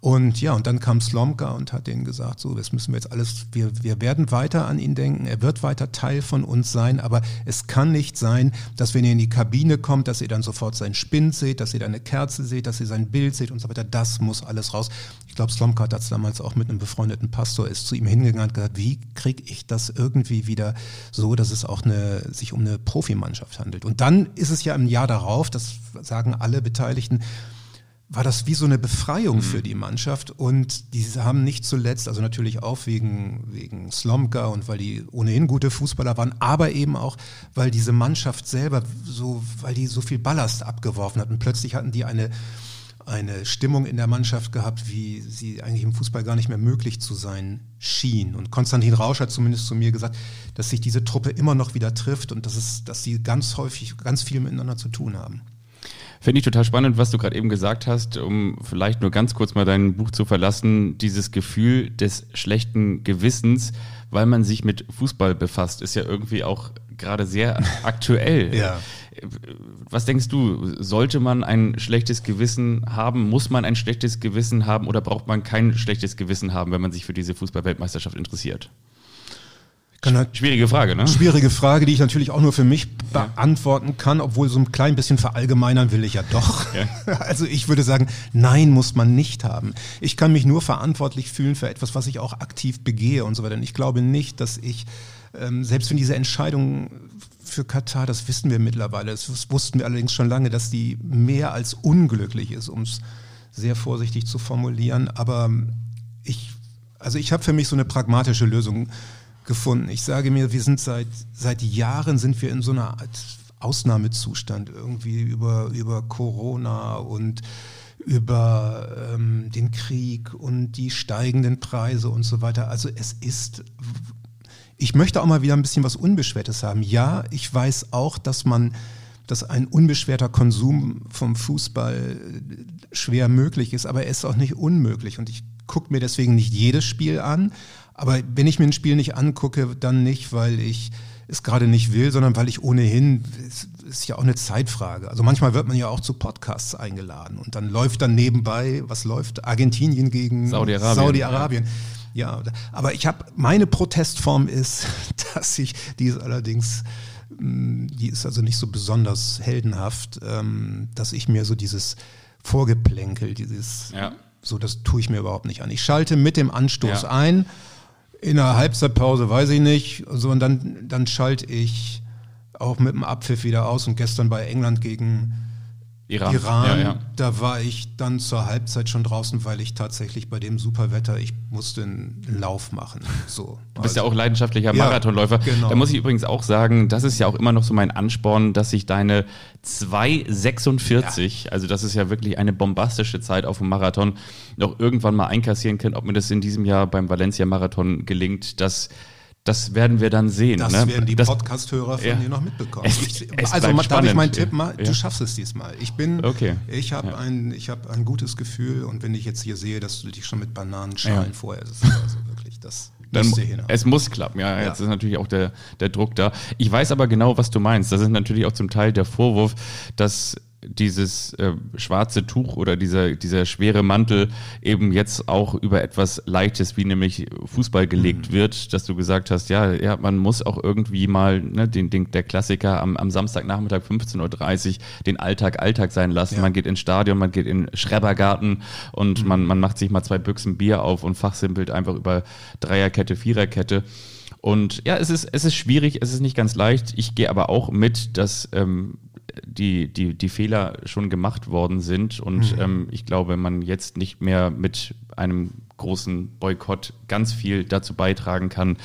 Und ja, und dann kam Slomka und hat denen gesagt, so, das müssen wir jetzt alles, wir, wir werden weiter an ihn denken, er wird weiter Teil von uns sein, aber es kann nicht sein, dass wenn ihr in die Kabine kommt, dass ihr dann sofort seinen Spind seht, dass ihr da eine Kerze seht, dass ihr sein Bild seht und so weiter. Das muss alles raus. Ich glaube, Slomka hat das damals auch mit einem befreundeten Pastor, ist zu ihm hingegangen und gesagt, wie kriege ich das irgendwie wieder so, dass es auch eine, sich um eine Profimannschaft handelt. Und dann ist es ja im Jahr darauf, das sagen alle Beteiligten, war das wie so eine Befreiung mhm. für die Mannschaft und die haben nicht zuletzt, also natürlich auch wegen, wegen Slomka und weil die ohnehin gute Fußballer waren, aber eben auch, weil diese Mannschaft selber so, weil die so viel Ballast abgeworfen hat und plötzlich hatten die eine, eine Stimmung in der Mannschaft gehabt, wie sie eigentlich im Fußball gar nicht mehr möglich zu sein schien. Und Konstantin Rausch hat zumindest zu mir gesagt, dass sich diese Truppe immer noch wieder trifft und dass, es, dass sie ganz häufig ganz viel miteinander zu tun haben. Finde ich total spannend, was du gerade eben gesagt hast, um vielleicht nur ganz kurz mal dein Buch zu verlassen. Dieses Gefühl des schlechten Gewissens, weil man sich mit Fußball befasst, ist ja irgendwie auch gerade sehr aktuell. [laughs] Ja. Was denkst du, sollte man ein schlechtes Gewissen haben? Muss man ein schlechtes Gewissen haben oder braucht man kein schlechtes Gewissen haben, wenn man sich für diese Fußballweltmeisterschaft interessiert? Halt Schwierige Frage, ne? Schwierige Frage, die ich natürlich auch nur für mich beantworten kann, obwohl so ein klein bisschen verallgemeinern will ich ja doch. Ja. [laughs] Also ich würde sagen, nein, muss man nicht haben. Ich kann mich nur verantwortlich fühlen für etwas, was ich auch aktiv begehe und so weiter. Und ich glaube nicht, dass ich, ähm, selbst wenn diese Entscheidung für Katar, das wissen wir mittlerweile, das wussten wir allerdings schon lange, dass die mehr als unglücklich ist, um es sehr vorsichtig zu formulieren. Aber ich, also ich habe für mich so eine pragmatische Lösung gefunden. Ich sage mir, wir sind seit, seit Jahren sind wir in so einer Art Ausnahmezustand irgendwie über, über Corona und über ähm, den Krieg und die steigenden Preise und so weiter. Also es ist, ich möchte auch mal wieder ein bisschen was Unbeschwertes haben. Ja, ich weiß auch, dass man, dass ein unbeschwerter Konsum vom Fußball schwer möglich ist, aber er ist auch nicht unmöglich. Und ich gucke mir deswegen nicht jedes Spiel an, aber wenn ich mir ein Spiel nicht angucke, dann nicht, weil ich es gerade nicht will, sondern weil ich ohnehin, es ist ja auch eine Zeitfrage. Also manchmal wird man ja auch zu Podcasts eingeladen und dann läuft dann nebenbei, was läuft? Argentinien gegen Saudi-Arabien. Saudi-Arabien. Ja, aber ich habe, meine Protestform ist, [laughs] dass ich, die ist allerdings, mh, die ist also nicht so besonders heldenhaft, ähm, dass ich mir so dieses Vorgeplänkel, dieses, Ja. so das tue ich mir überhaupt nicht an. Ich schalte mit dem Anstoß Ja. ein, in der Halbzeitpause weiß ich nicht, so und dann, dann schalte ich auch mit dem Abpfiff wieder aus. Und gestern bei England gegen Iran. Iran, Ja, ja. da war ich dann zur Halbzeit schon draußen, weil ich tatsächlich bei dem Superwetter, ich musste einen Lauf machen. So. Du bist ja auch leidenschaftlicher Marathonläufer. genau. Da muss ich übrigens auch sagen, das ist ja auch immer noch so mein Ansporn, dass ich deine 2,46, also das ist ja wirklich eine bombastische Zeit auf dem Marathon, noch irgendwann mal einkassieren kann. Ob mir das in diesem Jahr beim Valencia-Marathon gelingt, das, das werden wir dann sehen. Das ne? werden die Podcast-Hörer von Ja. dir noch mitbekommen. Es- ich, es also darf ich meinen. Tipp mal? Ja. Du schaffst es diesmal. Ich bin, Okay. ich habe Ja. ein, ich habe ein gutes Gefühl und wenn ich jetzt hier sehe, dass du dich schon mit Bananenschalen Ja. vorher, ist also [laughs] wirklich, das Dann, es muss klappen, ja, Ja. Jetzt ist natürlich auch der, der Druck da. Ich weiß aber genau, was du meinst. Das ist natürlich auch zum Teil der Vorwurf, dass dieses äh, schwarze Tuch oder dieser, dieser schwere Mantel eben jetzt auch über etwas Leichtes wie nämlich Fußball gelegt wird, dass du gesagt hast, ja, ja, man muss auch irgendwie mal ne, den, den, der Klassiker am, am Samstagnachmittag 15.30 Uhr den Alltag Alltag sein lassen. Ja. Man geht ins Stadion, man geht in Schrebergarten und man, man macht sich mal zwei Büchsen Bier auf und fachsimpelt einfach über Dreierkette, Viererkette. Und ja, es ist, es ist schwierig, es ist nicht ganz leicht. Ich gehe aber auch mit, dass ähm, die, die, die Fehler schon gemacht worden sind. Und ähm, ich glaube, man jetzt nicht mehr mit einem großen Boykott ganz viel dazu beitragen kann,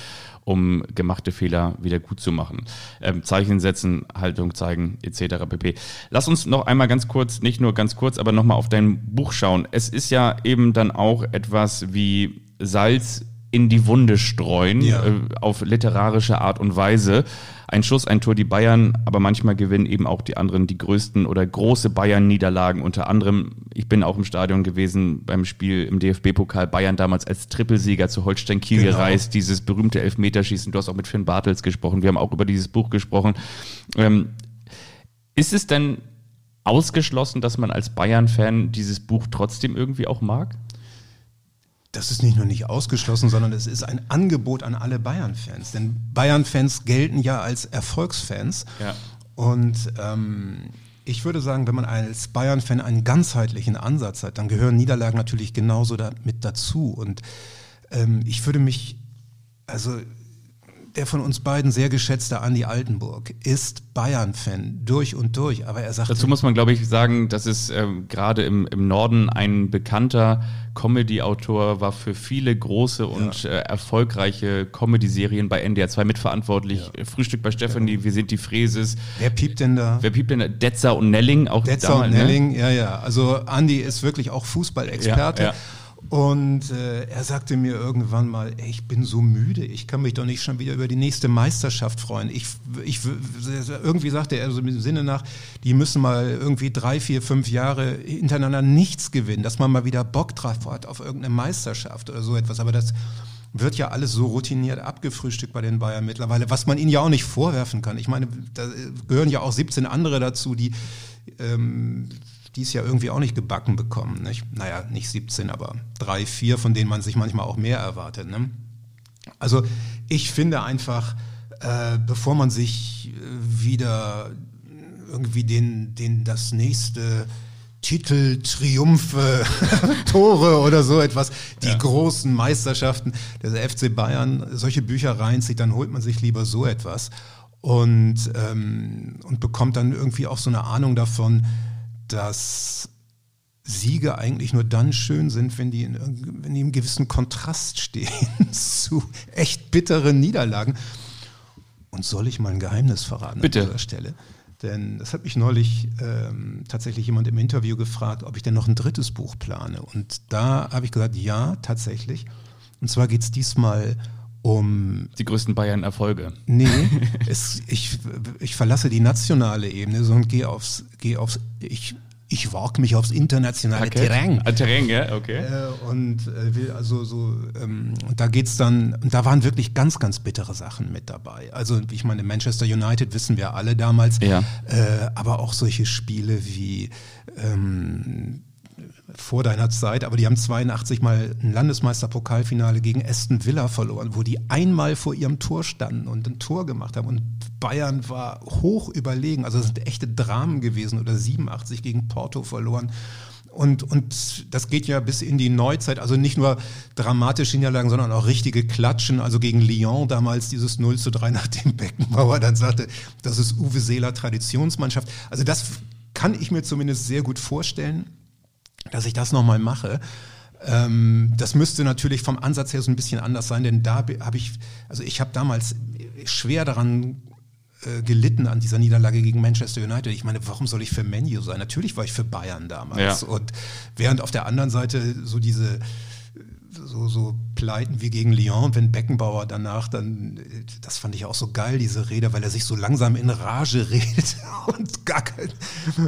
um gemachte Fehler wieder gut zu machen. Ähm, Zeichen setzen, Haltung zeigen, etc. pp. Lass uns noch einmal ganz kurz, nicht nur ganz kurz, aber nochmal auf dein Buch schauen. Es ist ja eben dann auch etwas wie Salz in die Wunde streuen, Ja. äh, auf literarische Art und Weise. Ein Schuss, ein Tor die Bayern, aber manchmal gewinnen eben auch die anderen die größten oder große Bayern-Niederlagen. Unter anderem, ich bin auch im Stadion gewesen beim Spiel im DFB-Pokal Bayern damals als Trippelsieger zu Holstein Kiel Genau. gereist, dieses berühmte Elfmeterschießen. Du hast auch mit Finn Bartels gesprochen. Wir haben auch über dieses Buch gesprochen. Ähm, ist es denn ausgeschlossen, dass man als Bayern-Fan dieses Buch trotzdem irgendwie auch mag? Das ist nicht nur nicht ausgeschlossen, sondern es ist ein Angebot an alle Bayern-Fans. Denn Bayern-Fans gelten ja als Erfolgsfans. Ja. Und ähm, ich würde sagen, wenn man als Bayern-Fan einen ganzheitlichen Ansatz hat, dann gehören Niederlagen natürlich genauso da, mit dazu. Und ähm, ich würde mich, also der von uns beiden sehr geschätzte Andi Altenburg ist Bayern-Fan durch und durch, aber er sagt. Dazu muss man, glaube ich, sagen, dass es ähm, gerade im, im Norden ein bekannter Comedy-Autor war für viele große und äh, erfolgreiche Comedy-Serien bei NDR 2 mitverantwortlich. Frühstück bei Stefanie, Wir sind die Fräses. Wer piept denn da? Wer piept denn da? Detzer und Nelling auch Detzer damals, und ne? Nelling, ja, ja. Also Andi ist wirklich auch Fußballexperte. Ja, ja. Und äh, er sagte mir irgendwann mal, ey, ich bin so müde, ich kann mich doch nicht schon wieder über die nächste Meisterschaft freuen. Ich, ich, irgendwie sagte er so im Sinne nach, die müssen mal irgendwie drei, vier, fünf Jahre hintereinander nichts gewinnen, dass man mal wieder Bock drauf hat auf irgendeine Meisterschaft oder so etwas. Aber das wird ja alles so routiniert abgefrühstückt bei den Bayern mittlerweile, was man ihnen ja auch nicht vorwerfen kann. Ich meine, da gehören ja auch 17 andere dazu, die ähm, die es ja irgendwie auch nicht gebacken bekommen. Nicht? Naja, nicht 17, aber drei, vier, von denen man sich manchmal auch mehr erwartet. Ne? Also ich finde einfach, äh, bevor man sich äh, wieder irgendwie den, den das nächste Titel, Triumphe, [laughs] Tore oder so etwas, die Ja. großen Meisterschaften des FC Bayern, solche Bücher reinzieht, dann holt man sich lieber so etwas und, ähm, und bekommt dann irgendwie auch so eine Ahnung davon, dass Siege eigentlich nur dann schön sind, wenn die in, wenn die im gewissen Kontrast stehen [laughs] zu echt bitteren Niederlagen. Und soll ich mal ein Geheimnis verraten Bitte. an dieser Stelle? Denn das hat mich neulich ähm, tatsächlich jemand im Interview gefragt, ob ich denn noch ein drittes Buch plane. Und da habe ich gesagt, ja, tatsächlich. Und zwar geht es diesmal um Die größten Bayern-Erfolge. Nee, [laughs] es, ich, ich verlasse die nationale Ebene und gehe aufs, gehe aufs, ich, ich wage mich aufs internationale Terrain. Ah, Terrain, ja, okay. Äh, und äh, will also so, ähm, und da geht's dann, und da waren wirklich ganz, ganz bittere Sachen mit dabei. Also ich meine, Manchester United wissen wir alle damals, Ja. äh, aber auch solche Spiele wie ähm, vor deiner Zeit, aber die haben 82 mal ein Landesmeisterpokalfinale gegen Aston Villa verloren, wo die einmal vor ihrem Tor standen und ein Tor gemacht haben und Bayern war hoch überlegen, also es sind echte Dramen gewesen oder 87 gegen Porto verloren. Und, und das geht ja bis in die Neuzeit, also nicht nur dramatische Niederlagen, sondern auch richtige Klatschen. Also gegen Lyon damals dieses 0 zu 3 nach dem Beckenbauer dann sagte, das ist Uwe Seeler Traditionsmannschaft. Also das kann ich mir zumindest sehr gut vorstellen dass ich das nochmal mache. Ähm, das müsste natürlich vom Ansatz her so ein bisschen anders sein, denn da habe ich, also ich habe damals schwer daran äh, gelitten an dieser Niederlage gegen Manchester United. Ich meine, warum soll ich für Menu sein? Natürlich war ich für Bayern damals. Ja. Und während auf der anderen Seite so diese so, so Pleiten wie gegen Lyon, wenn Beckenbauer danach dann, das fand ich auch so geil, diese Rede, weil er sich so langsam in Rage [laughs] redet und gar kein,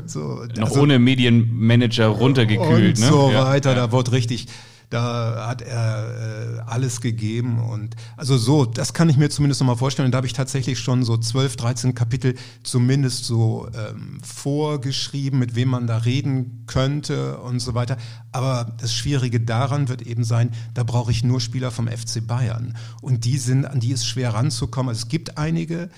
so. Noch also- ohne Medienmanager runtergekühlt. und ne? so Ja, weiter. ja. Da wurde richtig, da hat er äh, alles gegeben und also so, das kann ich mir zumindest noch mal vorstellen. Und da habe ich tatsächlich schon so 12, 13 Kapitel zumindest so ähm, vorgeschrieben, mit wem man da reden könnte und so weiter. Aber das Schwierige daran wird eben sein, da brauche ich nur Spieler vom FC Bayern und die sind, an die ist schwer ranzukommen. Also es gibt einige.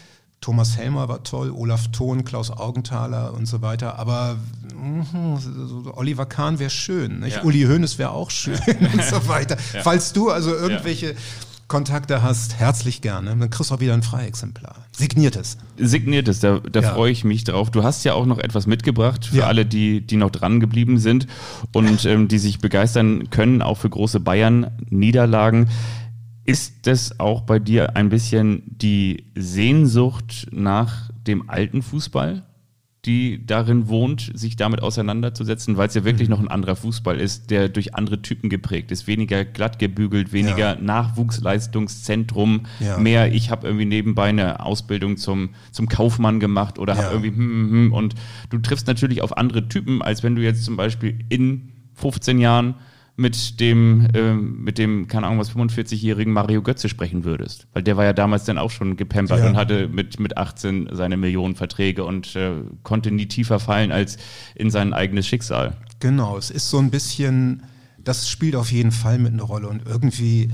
Thomas Helmer war toll, Olaf Thon, Klaus Augenthaler und so weiter. Aber so Oliver Kahn wäre schön. Nicht? Ja. Uli Hoeneß wäre auch schön [laughs] und so weiter. Ja. Falls du also irgendwelche Kontakte hast, herzlich gerne. Dann kriegst du auch wieder ein Freiexemplar. Signiertes. Signiertes, da, da Ja. freue ich mich drauf. Du hast ja auch noch etwas mitgebracht für Ja. alle, die, die noch dran geblieben sind und ähm, die sich begeistern können, auch für große Bayern-Niederlagen. Ist das auch bei dir ein bisschen die Sehnsucht nach dem alten Fußball, die darin wohnt, sich damit auseinanderzusetzen, weil es ja Mhm. wirklich noch ein anderer Fußball ist, der durch andere Typen geprägt ist, weniger glatt gebügelt, weniger Ja. Nachwuchsleistungszentrum, Ja. mehr ich habe irgendwie nebenbei eine Ausbildung zum, zum Kaufmann gemacht oder Ja. habe irgendwie hm, hm, hm. und du triffst natürlich auf andere Typen, als wenn du jetzt zum Beispiel in 15 Jahren mit dem, ähm, mit dem, keine Ahnung was, 45-jährigen Mario Götze sprechen würdest. Weil der war ja damals dann auch schon gepampert Ja. und hatte mit, mit 18 seine Millionenverträge und äh, konnte nie tiefer fallen als in sein eigenes Schicksal. Genau, es ist so ein bisschen, das spielt auf jeden Fall mit eine Rolle und irgendwie,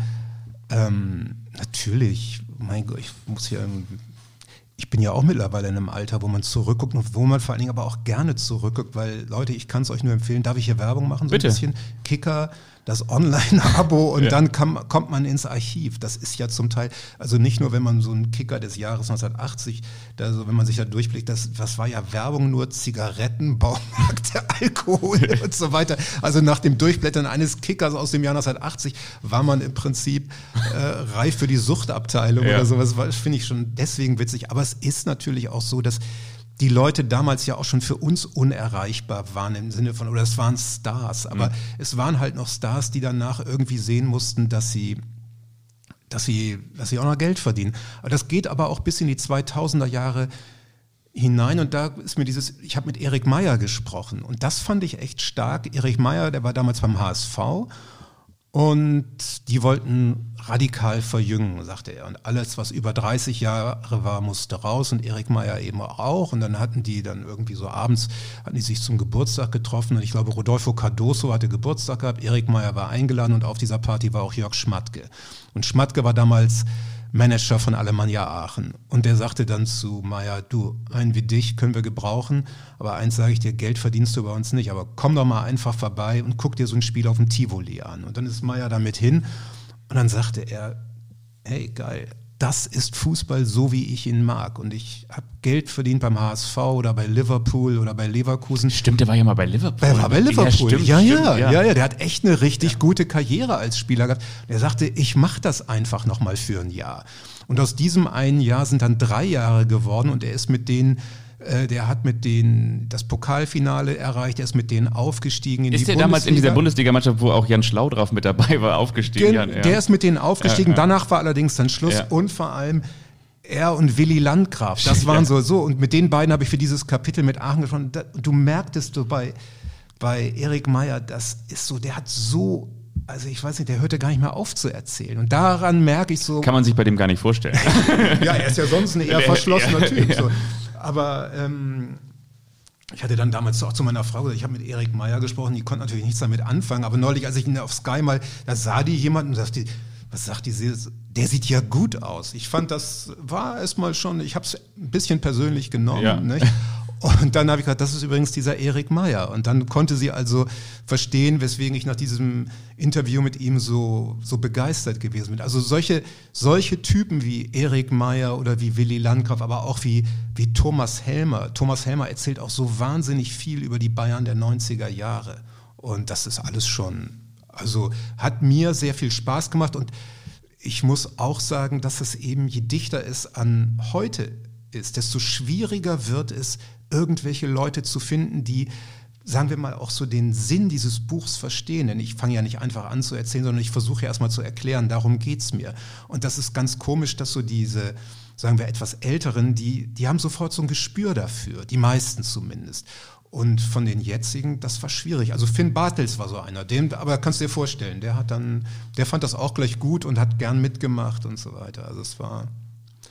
ähm, natürlich, mein Gott, ich muss hier, irgendwie- ich bin ja auch mittlerweile in einem Alter, wo man zurückguckt und wo man vor allen Dingen aber auch gerne zurückguckt, weil Leute, ich kann es euch nur empfehlen, darf ich hier Werbung machen? So Bitte. ein bisschen Kicker das Online-Abo und ja. dann kam, kommt man ins Archiv. Das ist ja zum Teil, also nicht nur, wenn man so einen Kicker des Jahres 1980, da, so, wenn man sich da durchblickt, das, das war ja Werbung nur Zigaretten, [laughs] Baumarkt, Alkohol und so weiter. Also nach dem Durchblättern eines Kickers aus dem Jahr 1980 war man im Prinzip äh, reif für die Suchtabteilung ja. oder sowas. Finde ich schon deswegen witzig. Aber es ist natürlich auch so, dass die Leute damals ja auch schon für uns unerreichbar waren im Sinne von, oder es waren Stars, aber mhm. es waren halt noch Stars, die danach irgendwie sehen mussten, dass sie dass sie, dass sie auch noch Geld verdienen. Aber das geht aber auch bis in die 2000er Jahre hinein und da ist mir dieses, ich habe mit Erik Meyer gesprochen und das fand ich echt stark. Erik Meyer, der war damals beim HSV und die wollten radikal verjüngen, sagte er. Und alles, was über 30 Jahre war, musste raus und Erik Meyer eben auch. Und dann hatten die dann irgendwie so abends, hatten die sich zum Geburtstag getroffen. Und ich glaube, Rodolfo Cardoso hatte Geburtstag gehabt, Erik Meyer war eingeladen und auf dieser Party war auch Jörg Schmatke. Und Schmatke war damals Manager von Alemannia Aachen. Und der sagte dann zu Meier, du, einen wie dich können wir gebrauchen, aber eins sage ich dir, Geld verdienst du bei uns nicht, aber komm doch mal einfach vorbei und guck dir so ein Spiel auf dem Tivoli an. Und dann ist Meier damit hin und dann sagte er, hey, geil, das ist Fußball so, wie ich ihn mag. Und ich habe Geld verdient beim HSV oder bei Liverpool oder bei Leverkusen. Stimmt, der war ja mal bei Liverpool. Der war bei Liverpool. Ja, stimmt, ja, ja, stimmt, ja, ja, ja, Der hat echt eine richtig ja. gute Karriere als Spieler gehabt. Der sagte, ich mache das einfach nochmal für ein Jahr. Und aus diesem einen Jahr sind dann drei Jahre geworden und er ist mit denen der hat mit denen das Pokalfinale erreicht, er ist mit denen aufgestiegen in ist die Bundesliga. Ist der damals in dieser Bundesligamannschaft, wo auch Jan Schlau drauf mit dabei war, aufgestiegen? Gen, ja. Der ist mit denen aufgestiegen, ja, ja. danach war allerdings dann Schluss und vor allem er und Willy Landgraf, das [laughs] waren so, so. Und mit den beiden habe ich für dieses Kapitel mit Aachen gesprochen. Du merktest so bei, bei Erik Meyer, das ist so, der hat so also ich weiß nicht, der hörte gar nicht mehr auf zu erzählen. Und daran merke ich so. Kann man sich bei dem gar nicht vorstellen. [laughs] ja, er ist ja sonst ein eher [laughs] verschlossener Typ. So. Aber ähm, ich hatte dann damals auch zu meiner Frau gesagt, ich habe mit Erik Meyer gesprochen, die konnte natürlich nichts damit anfangen, aber neulich, als ich ihn auf Sky mal, da sah die jemanden und sagte, was sagt die, der sieht ja gut aus. Ich fand, das war erstmal schon, ich habe es ein bisschen persönlich genommen. Ja. Und dann habe ich gesagt, das ist übrigens dieser Erik Meyer. Und dann konnte sie also verstehen, weswegen ich nach diesem Interview mit ihm so, so begeistert gewesen bin. Also solche, solche Typen wie Erik Meyer oder wie Willy Landgraf, aber auch wie, wie Thomas Helmer. Thomas Helmer erzählt auch so wahnsinnig viel über die Bayern der 90er Jahre. Und das ist alles schon, also hat mir sehr viel Spaß gemacht. Und ich muss auch sagen, dass es eben, je dichter es an heute ist, desto schwieriger wird es, irgendwelche Leute zu finden, die sagen wir mal, auch so den Sinn dieses Buchs verstehen. Denn ich fange ja nicht einfach an zu erzählen, sondern ich versuche ja erstmal zu erklären, darum geht es mir. Und das ist ganz komisch, dass so diese, sagen wir, etwas Älteren, die, die haben sofort so ein Gespür dafür, die meisten zumindest. Und von den jetzigen, das war schwierig. Also Finn Bartels war so einer, den, aber kannst du dir vorstellen, der hat dann, der fand das auch gleich gut und hat gern mitgemacht und so weiter. Also es war,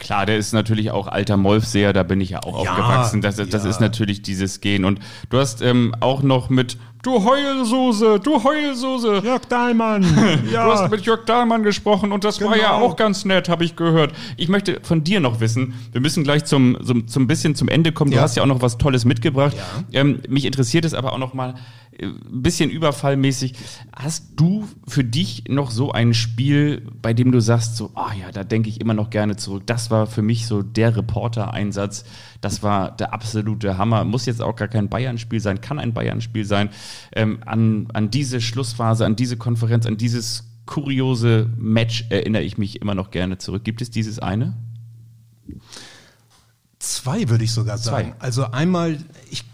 Klar, der ist natürlich auch alter Molfseher, da bin ich ja auch ja, aufgewachsen. Das, das ja. ist natürlich dieses Gen. Und du hast ähm, auch noch mit Du Heulsuse, du Heulsuse. Jörg Dahlmann. [laughs] ja. Du hast mit Jörg Dahlmann gesprochen und das genau. war ja genau. auch ganz nett, habe ich gehört. Ich möchte von dir noch wissen, wir müssen gleich zum, zum, zum bisschen zum Ende kommen. Du ja. hast ja auch noch was Tolles mitgebracht. Ja. Ähm, mich interessiert es aber auch noch mal, ein bisschen überfallmäßig. Hast du für dich noch so ein Spiel, bei dem du sagst, so, ah oh ja, da denke ich immer noch gerne zurück. Das war für mich so der Reporter-Einsatz. Das war der absolute Hammer. Muss jetzt auch gar kein Bayern-Spiel sein, kann ein Bayern-Spiel sein. Ähm, an, an diese Schlussphase, an diese Konferenz, an dieses kuriose Match erinnere ich mich immer noch gerne zurück. Gibt es dieses eine? Zwei würde ich sogar sagen. Zwei. Also einmal, ich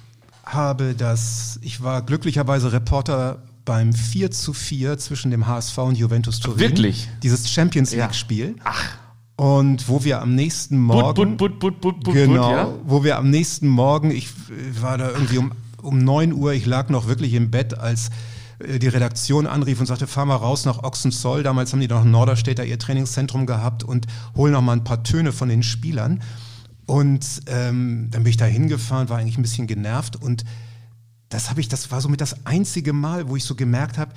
habe das, ich war glücklicherweise Reporter beim 4 zu 4 zwischen dem HSV und Juventus Turin. Wirklich? Dieses Champions League-Spiel. Ja. Ach. Und wo wir am nächsten Morgen. But, but, but, genau, ja? wo wir am nächsten Morgen, ich war da irgendwie um, um 9 Uhr, ich lag noch wirklich im Bett, als äh, die Redaktion anrief und sagte, fahr mal raus nach Ochsenzoll. Damals haben die noch in Norderstädter ihr Trainingszentrum gehabt und hol noch mal ein paar Töne von den Spielern. Und ähm, dann bin ich da hingefahren, war eigentlich ein bisschen genervt und das habe ich, das war so mit das einzige Mal, wo ich so gemerkt habe,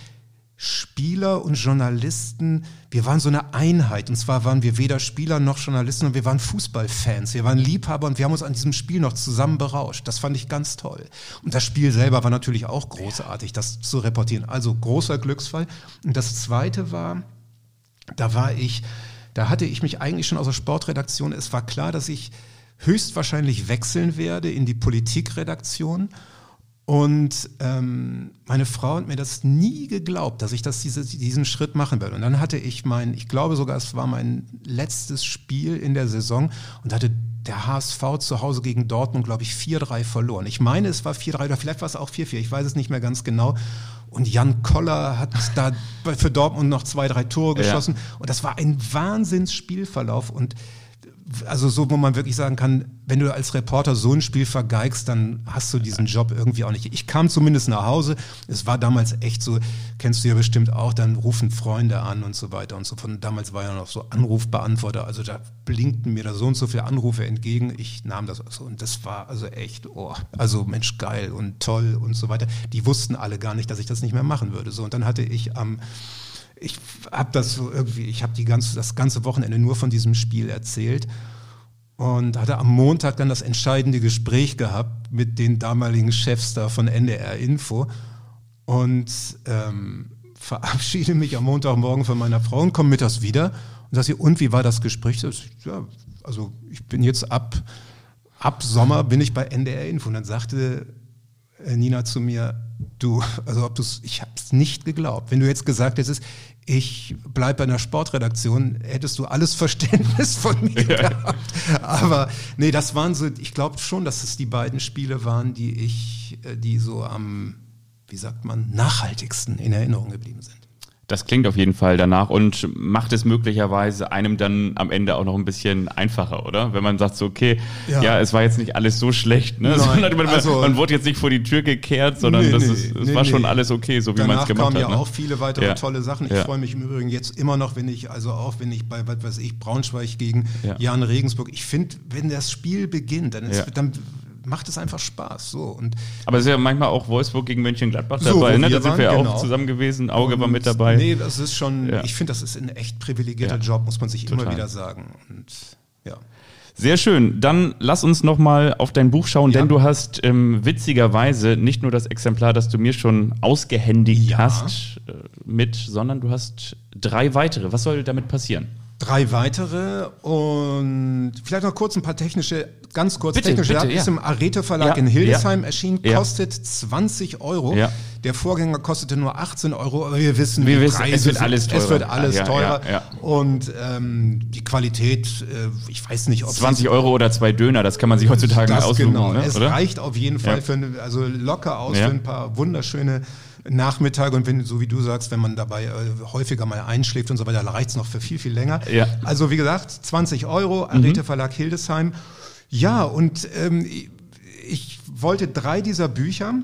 Spieler und Journalisten, wir waren so eine Einheit. Und zwar waren wir weder Spieler noch Journalisten und wir waren Fußballfans. Wir waren Liebhaber und wir haben uns an diesem Spiel noch zusammen berauscht. Das fand ich ganz toll. Und das Spiel selber war natürlich auch großartig, das zu reportieren. Also großer Glücksfall. Und das zweite war, da war ich, da hatte ich mich eigentlich schon aus der Sportredaktion, es war klar, dass ich höchstwahrscheinlich wechseln werde in die Politikredaktion. Und ähm, meine Frau hat mir das nie geglaubt, dass ich das, diese, diesen Schritt machen werde. Und dann hatte ich mein, ich glaube sogar, es war mein letztes Spiel in der Saison und hatte der HSV zu Hause gegen Dortmund, glaube ich, 4-3 verloren. Ich meine, es war 4-3 oder vielleicht war es auch 4-4, ich weiß es nicht mehr ganz genau. Und Jan Koller hat da [laughs] für Dortmund noch zwei, drei Tore geschossen. Ja. Und das war ein Wahnsinnsspielverlauf. Und also so, wo man wirklich sagen kann, wenn du als Reporter so ein Spiel vergeigst, dann hast du diesen Job irgendwie auch nicht. Ich kam zumindest nach Hause. Es war damals echt so, kennst du ja bestimmt auch, dann rufen Freunde an und so weiter und so von. Damals war ja noch so Anrufbeantworter, also da blinkten mir da so und so viele Anrufe entgegen. Ich nahm das so und das war also echt, oh, also Mensch, geil und toll und so weiter. Die wussten alle gar nicht, dass ich das nicht mehr machen würde. So und dann hatte ich am ich habe das so irgendwie, ich habe ganze, das ganze Wochenende nur von diesem Spiel erzählt und hatte am Montag dann das entscheidende Gespräch gehabt mit den damaligen Chefs da von NDR Info und ähm, verabschiede mich am Montagmorgen von meiner Frau und komme mittags wieder und sage und wie war das Gespräch? Das, ja, also ich bin jetzt ab, ab Sommer bin ich bei NDR Info und dann sagte äh, Nina zu mir, du, also ob du ich habe es nicht geglaubt. Wenn du jetzt gesagt hättest, ich bleibe bei einer Sportredaktion, hättest du alles Verständnis von mir [laughs] ja. gehabt. Aber nee, das waren so, ich glaube schon, dass es die beiden Spiele waren, die ich, äh, die so am, wie sagt man, nachhaltigsten in Erinnerung geblieben sind. Das klingt auf jeden Fall danach und macht es möglicherweise einem dann am Ende auch noch ein bisschen einfacher, oder? Wenn man sagt so, okay, ja, ja es war jetzt nicht alles so schlecht, ne? Nein, [laughs] man, also, man, wurde jetzt nicht vor die Tür gekehrt, sondern nee, das nee, ist, es nee, war schon alles okay, so wie man es gemacht hat. Danach kamen ja ne? auch viele weitere ja. tolle Sachen. Ich ja. freue mich im Übrigen jetzt immer noch, wenn ich, also auch wenn ich bei, was weiß ich, Braunschweig gegen Jan Regensburg, ich finde, wenn das Spiel beginnt, dann, ist, dann macht es einfach Spaß. So. Und Aber es ist ja manchmal auch Wolfsburg gegen Mönchengladbach so, dabei, ne? Da sind wir ja genau. auch zusammen gewesen. Auge und war mit dabei. Nee, das ist schon, ja. ich finde, das ist ein echt privilegierter ja. Job, muss man sich Total. immer wieder sagen. Und ja. Sehr schön. Dann lass uns noch mal auf dein Buch schauen, ja. denn du hast ähm, witzigerweise nicht nur das Exemplar, das du mir schon ausgehändigt ja. hast, äh, mit, sondern du hast drei weitere. Was soll damit passieren? Drei weitere und vielleicht noch kurz ein paar technische, ganz kurz bitte, technische. Bitte, ja. ist im Arete Verlag ja, in Hildesheim ja, erschienen, kostet 20 Euro. Der Vorgänger kostete nur 18 Euro, aber wir wissen, wir wissen Preise, es wird alles teurer. Es wird alles teurer. Und ähm, die Qualität, äh, ich weiß nicht, ob 20 Euro oder zwei Döner, das kann man sich heutzutage aussuchen. Genau. Ne? Es oder? reicht auf jeden Fall für eine, also locker aus für ein paar wunderschöne Nachmittag und wenn, so wie du sagst, wenn man dabei äh, häufiger mal einschläft und so weiter, reicht es noch für viel, viel länger. Ja. Also wie gesagt, 20 Euro, Arete mhm. Verlag Hildesheim. Ja, und ähm, ich wollte drei dieser Bücher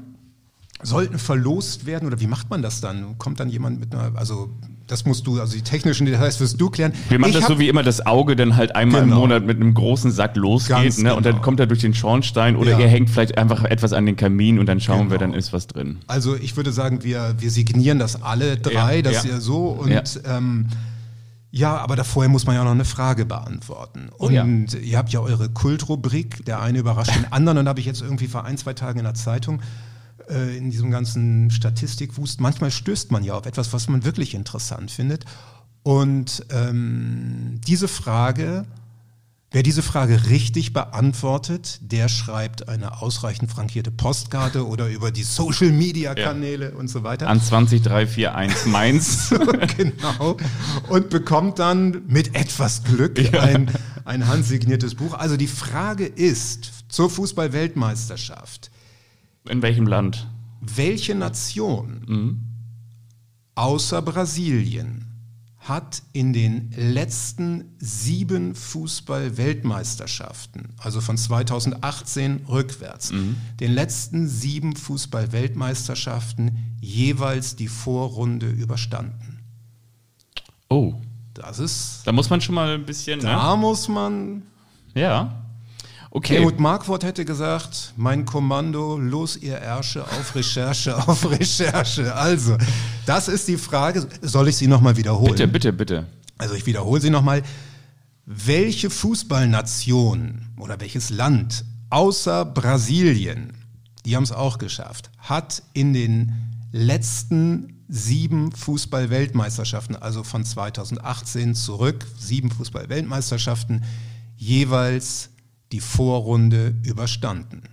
sollten verlost werden oder wie macht man das dann? Kommt dann jemand mit einer, also das musst du, also die technischen Details wirst du klären. Wir machen ich das so wie immer, das Auge dann halt einmal genau. im Monat mit einem großen Sack losgeht ne? Genau. und dann kommt er durch den Schornstein oder ja. ihr hängt vielleicht einfach etwas an den Kamin und dann schauen genau. wir, dann ist was drin. Also ich würde sagen, wir, wir signieren das alle drei, ja, das ja. ja so und ja. Ähm, ja, aber davor muss man ja auch noch eine Frage beantworten. Oh, und ja. ihr habt ja eure Kultrubrik, der eine überrascht den anderen und da habe ich jetzt irgendwie vor ein, zwei Tagen in der Zeitung äh, in diesem ganzen Statistikwust, manchmal stößt man ja auf etwas, was man wirklich interessant findet. Und ähm, diese Frage, wer diese Frage richtig beantwortet, der schreibt eine ausreichend frankierte Postkarte oder über die Social-Media-Kanäle ja. und so weiter. An 20341 Mainz. [laughs] genau. Und bekommt dann mit etwas Glück ja. ein, ein handsigniertes Buch. Also die Frage ist zur Fußball-Weltmeisterschaft. In welchem Land? Welche Nation mhm. außer Brasilien hat in den letzten sieben Fußball-Weltmeisterschaften, also von 2018 rückwärts, mhm. den letzten sieben Fußball-Weltmeisterschaften jeweils die Vorrunde überstanden? Oh. Das ist. Da muss man schon mal ein bisschen. Da ne? muss man. Ja. Okay. Helmut Markwort hätte gesagt, mein Kommando, los ihr Ärsche auf Recherche, [laughs] auf Recherche. Also, das ist die Frage. Soll ich sie nochmal wiederholen? Bitte, bitte, bitte. Also ich wiederhole sie nochmal. Welche Fußballnation oder welches Land außer Brasilien, die haben es auch geschafft, hat in den letzten sieben Fußball-Weltmeisterschaften, also von 2018 zurück, sieben Fußball-Weltmeisterschaften, jeweils die Vorrunde überstanden?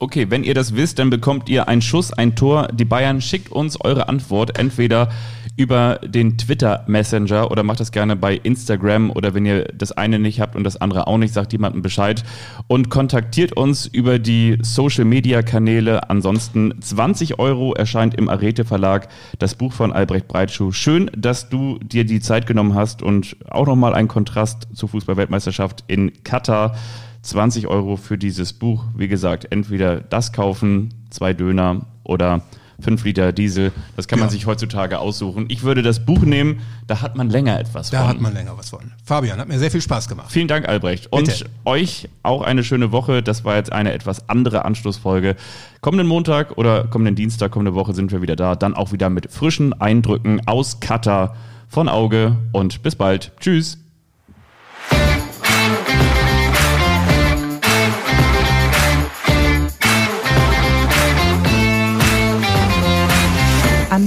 Okay, wenn ihr das wisst, dann bekommt ihr einen Schuss, ein Tor. Die Bayern schickt uns eure Antwort entweder über den Twitter Messenger oder macht das gerne bei Instagram oder wenn ihr das eine nicht habt und das andere auch nicht, sagt jemandem Bescheid und kontaktiert uns über die Social Media Kanäle. Ansonsten 20 Euro erscheint im Arete Verlag das Buch von Albrecht Breitschuh. Schön, dass du dir die Zeit genommen hast und auch nochmal ein Kontrast zur Fußballweltmeisterschaft in Katar. 20 Euro für dieses Buch. Wie gesagt, entweder das kaufen, zwei Döner oder 5 Liter Diesel. Das kann man Ja. sich heutzutage aussuchen. Ich würde das Buch nehmen, da hat man länger etwas Da von. hat man länger was von. Fabian, hat mir sehr viel Spaß gemacht. Vielen Dank, Albrecht. Und Bitte. euch auch eine schöne Woche. Das war jetzt eine etwas andere Anschlussfolge. Kommenden Montag oder kommenden Dienstag, kommende Woche sind wir wieder da. Dann auch wieder mit frischen Eindrücken aus Katar von Auge. Und bis bald. Tschüss.